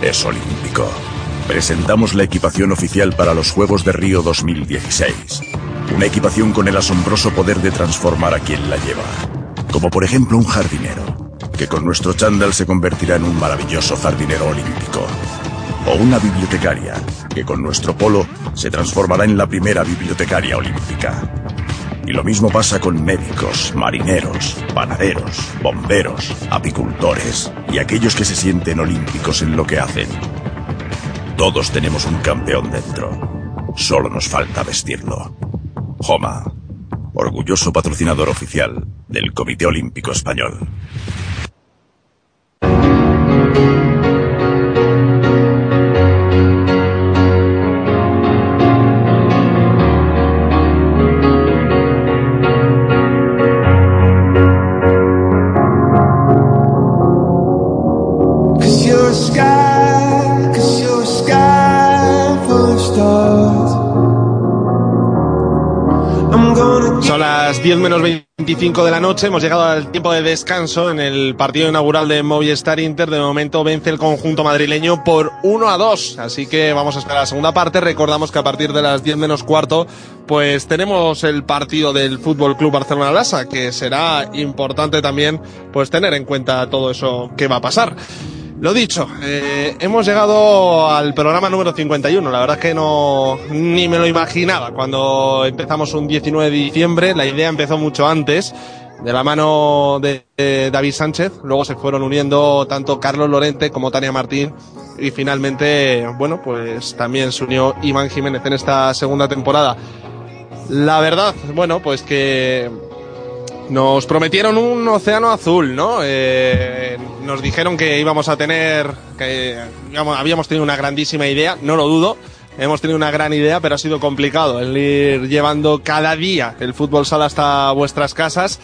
es olímpico. Presentamos la equipación oficial para los Juegos de Río 2016. Una equipación con el asombroso poder de transformar a quien la lleva. Como por ejemplo un jardinero, que con nuestro chándal se convertirá en un maravilloso jardinero olímpico. O una bibliotecaria, que con nuestro polo se transformará en la primera bibliotecaria olímpica. Y lo mismo pasa con médicos, marineros, panaderos, bomberos, apicultores y aquellos que se sienten olímpicos en lo que hacen. Todos tenemos un campeón dentro. Solo nos falta vestirlo. Joma, orgulloso patrocinador oficial del Comité Olímpico Español. 10 menos 25 de la noche, hemos llegado al tiempo de descanso en el partido inaugural de Movistar Inter. De momento vence el conjunto madrileño por 1 a 2, así que vamos a esperar la segunda parte. Recordamos que a partir de las 10 menos cuarto, pues tenemos el partido del Fútbol Club Barcelona Lasa, que será importante también pues tener en cuenta todo eso que va a pasar. Lo dicho, eh, hemos llegado al programa número 51. La verdad es que no ni me lo imaginaba cuando empezamos un 19 de diciembre. La idea empezó mucho antes, de la mano de, de David Sánchez. Luego se fueron uniendo tanto Carlos Lorente como Tania Martín. Y finalmente, bueno, pues también se unió Iván Jiménez en esta segunda temporada. La verdad, bueno, pues que nos prometieron un océano azul, ¿no? Eh, nos dijeron que íbamos a tener, que digamos, habíamos tenido una grandísima idea, no lo dudo. Hemos tenido una gran idea, pero ha sido complicado el ir llevando cada día el fútbol sala hasta vuestras casas,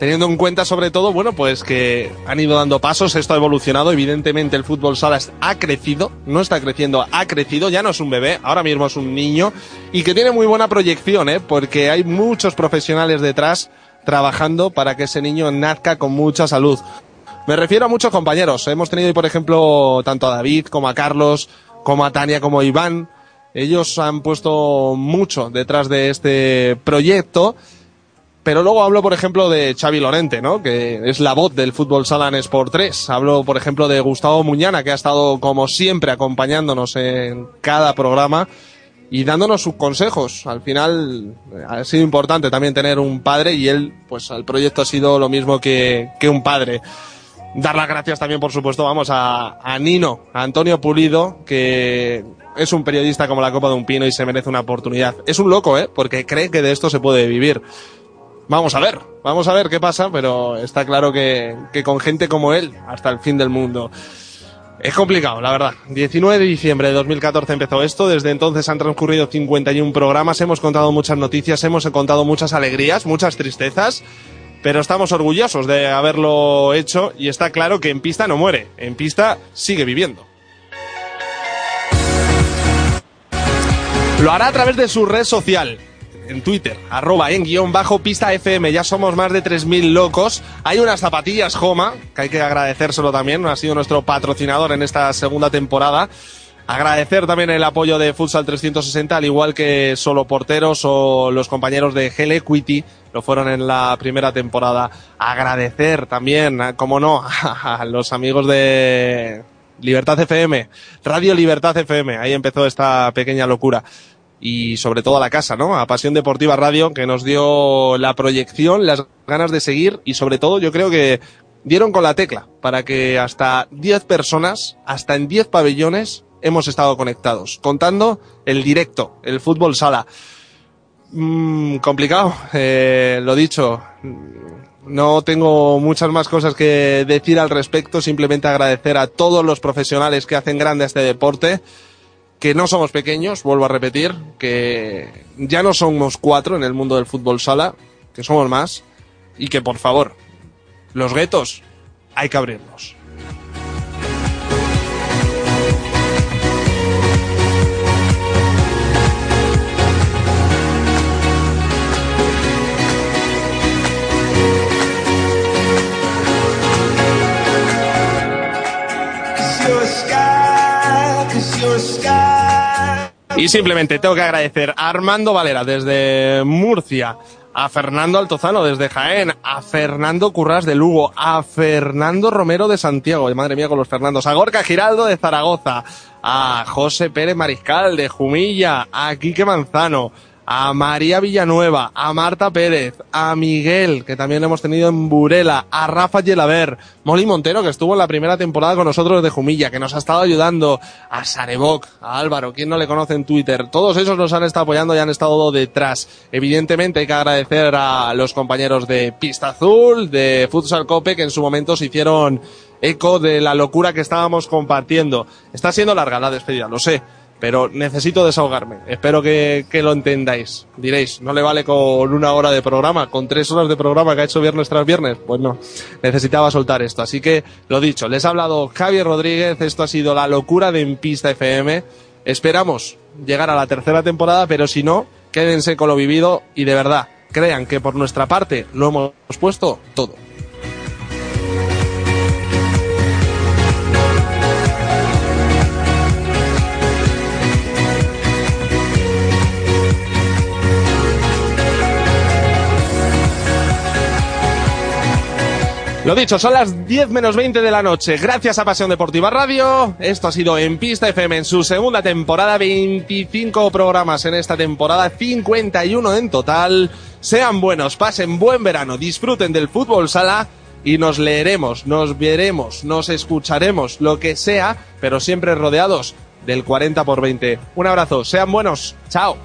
teniendo en cuenta sobre todo, bueno, pues que han ido dando pasos, esto ha evolucionado, evidentemente el fútbol sala ha crecido, no está creciendo, ha crecido, ya no es un bebé, ahora mismo es un niño y que tiene muy buena proyección, ¿eh? Porque hay muchos profesionales detrás trabajando para que ese niño nazca con mucha salud. Me refiero a muchos compañeros. Hemos tenido, por ejemplo, tanto a David como a Carlos, como a Tania, como a Iván. Ellos han puesto mucho detrás de este proyecto. Pero luego hablo, por ejemplo, de Xavi Lorente, ¿no? Que es la voz del fútbol sala Sport 3. Hablo, por ejemplo, de Gustavo Muñana, que ha estado, como siempre, acompañándonos en cada programa y dándonos sus consejos. Al final ha sido importante también tener un padre y él, pues al proyecto ha sido lo mismo que un padre. Dar las gracias también, por supuesto, vamos a, a Nino, a Antonio Pulido, que es un periodista como la Copa de un Pino y se merece una oportunidad. Es un loco, ¿eh? Porque cree que de esto se puede vivir. Vamos a ver, vamos a ver qué pasa, pero está claro que, que con gente como él, hasta el fin del mundo. Es complicado, la verdad. 19 de diciembre de 2014 empezó esto. Desde entonces han transcurrido 51 programas. Hemos contado muchas noticias, hemos contado muchas alegrías, muchas tristezas. Pero estamos orgullosos de haberlo hecho y está claro que en pista no muere. En pista sigue viviendo. Lo hará a través de su red social, en Twitter, arroba en guion bajo pista FM. Ya somos más de 3.000 locos. Hay unas zapatillas Joma, que hay que agradecérselo también. Ha sido nuestro patrocinador en esta segunda temporada. Agradecer también el apoyo de Futsal 360, al igual que Solo Porteros o los compañeros de Gel Equity, lo fueron en la primera temporada. Agradecer también, como no, <laughs> a los amigos de Libertad FM, Radio Libertad FM. Ahí empezó esta pequeña locura y sobre todo a la casa, ¿no? A Pasión Deportiva Radio, que nos dio la proyección, las ganas de seguir y sobre todo yo creo que dieron con la tecla para que hasta 10 personas, hasta en 10 pabellones, hemos estado conectados, contando el directo, el fútbol sala. Mm, complicado, eh, lo dicho. No tengo muchas más cosas que decir al respecto, simplemente agradecer a todos los profesionales que hacen grande este deporte que no somos pequeños, vuelvo a repetir, que ya no somos cuatro en el mundo del fútbol sala, que somos más, y que por favor, los guetos hay que abrirlos. Y simplemente tengo que agradecer a Armando Valera desde Murcia, a Fernando Altozano desde Jaén, a Fernando Currás de Lugo, a Fernando Romero de Santiago, madre mía con los Fernandos, a Gorka Giraldo de Zaragoza, a José Pérez Mariscal de Jumilla, a Quique Manzano, a María Villanueva, a Marta Pérez, a Miguel, que también hemos tenido en Burela, a Rafa Yelaber, Molly Montero, que estuvo en la primera temporada con nosotros de Jumilla, que nos ha estado ayudando, a Sareboc, a Álvaro, quien no le conoce en Twitter, todos esos nos han estado apoyando y han estado detrás. Evidentemente hay que agradecer a los compañeros de Pista Azul, de Futsal Cope, que en su momento se hicieron eco de la locura que estábamos compartiendo. Está siendo larga la despedida, lo sé, pero necesito desahogarme. Espero que, lo entendáis. Diréis, no le vale con una hora de programa, con tres horas de programa que ha hecho viernes tras viernes. Pues no, necesitaba soltar esto. Así que, lo dicho, les ha hablado Javier Rodríguez, esto ha sido la locura de En Pista FM. Esperamos llegar a la tercera temporada, pero si no, quédense con lo vivido y de verdad, crean que por nuestra parte lo hemos puesto todo. Lo dicho, son las 10 menos 20 de la noche. Gracias a Pasión Deportiva Radio. Esto ha sido en Pista FM en su segunda temporada. 25 programas en esta temporada, 51 en total. Sean buenos, pasen buen verano, disfruten del fútbol sala y nos leeremos, nos veremos, nos escucharemos, lo que sea, pero siempre rodeados del 40 por 20. Un abrazo, sean buenos. Chao.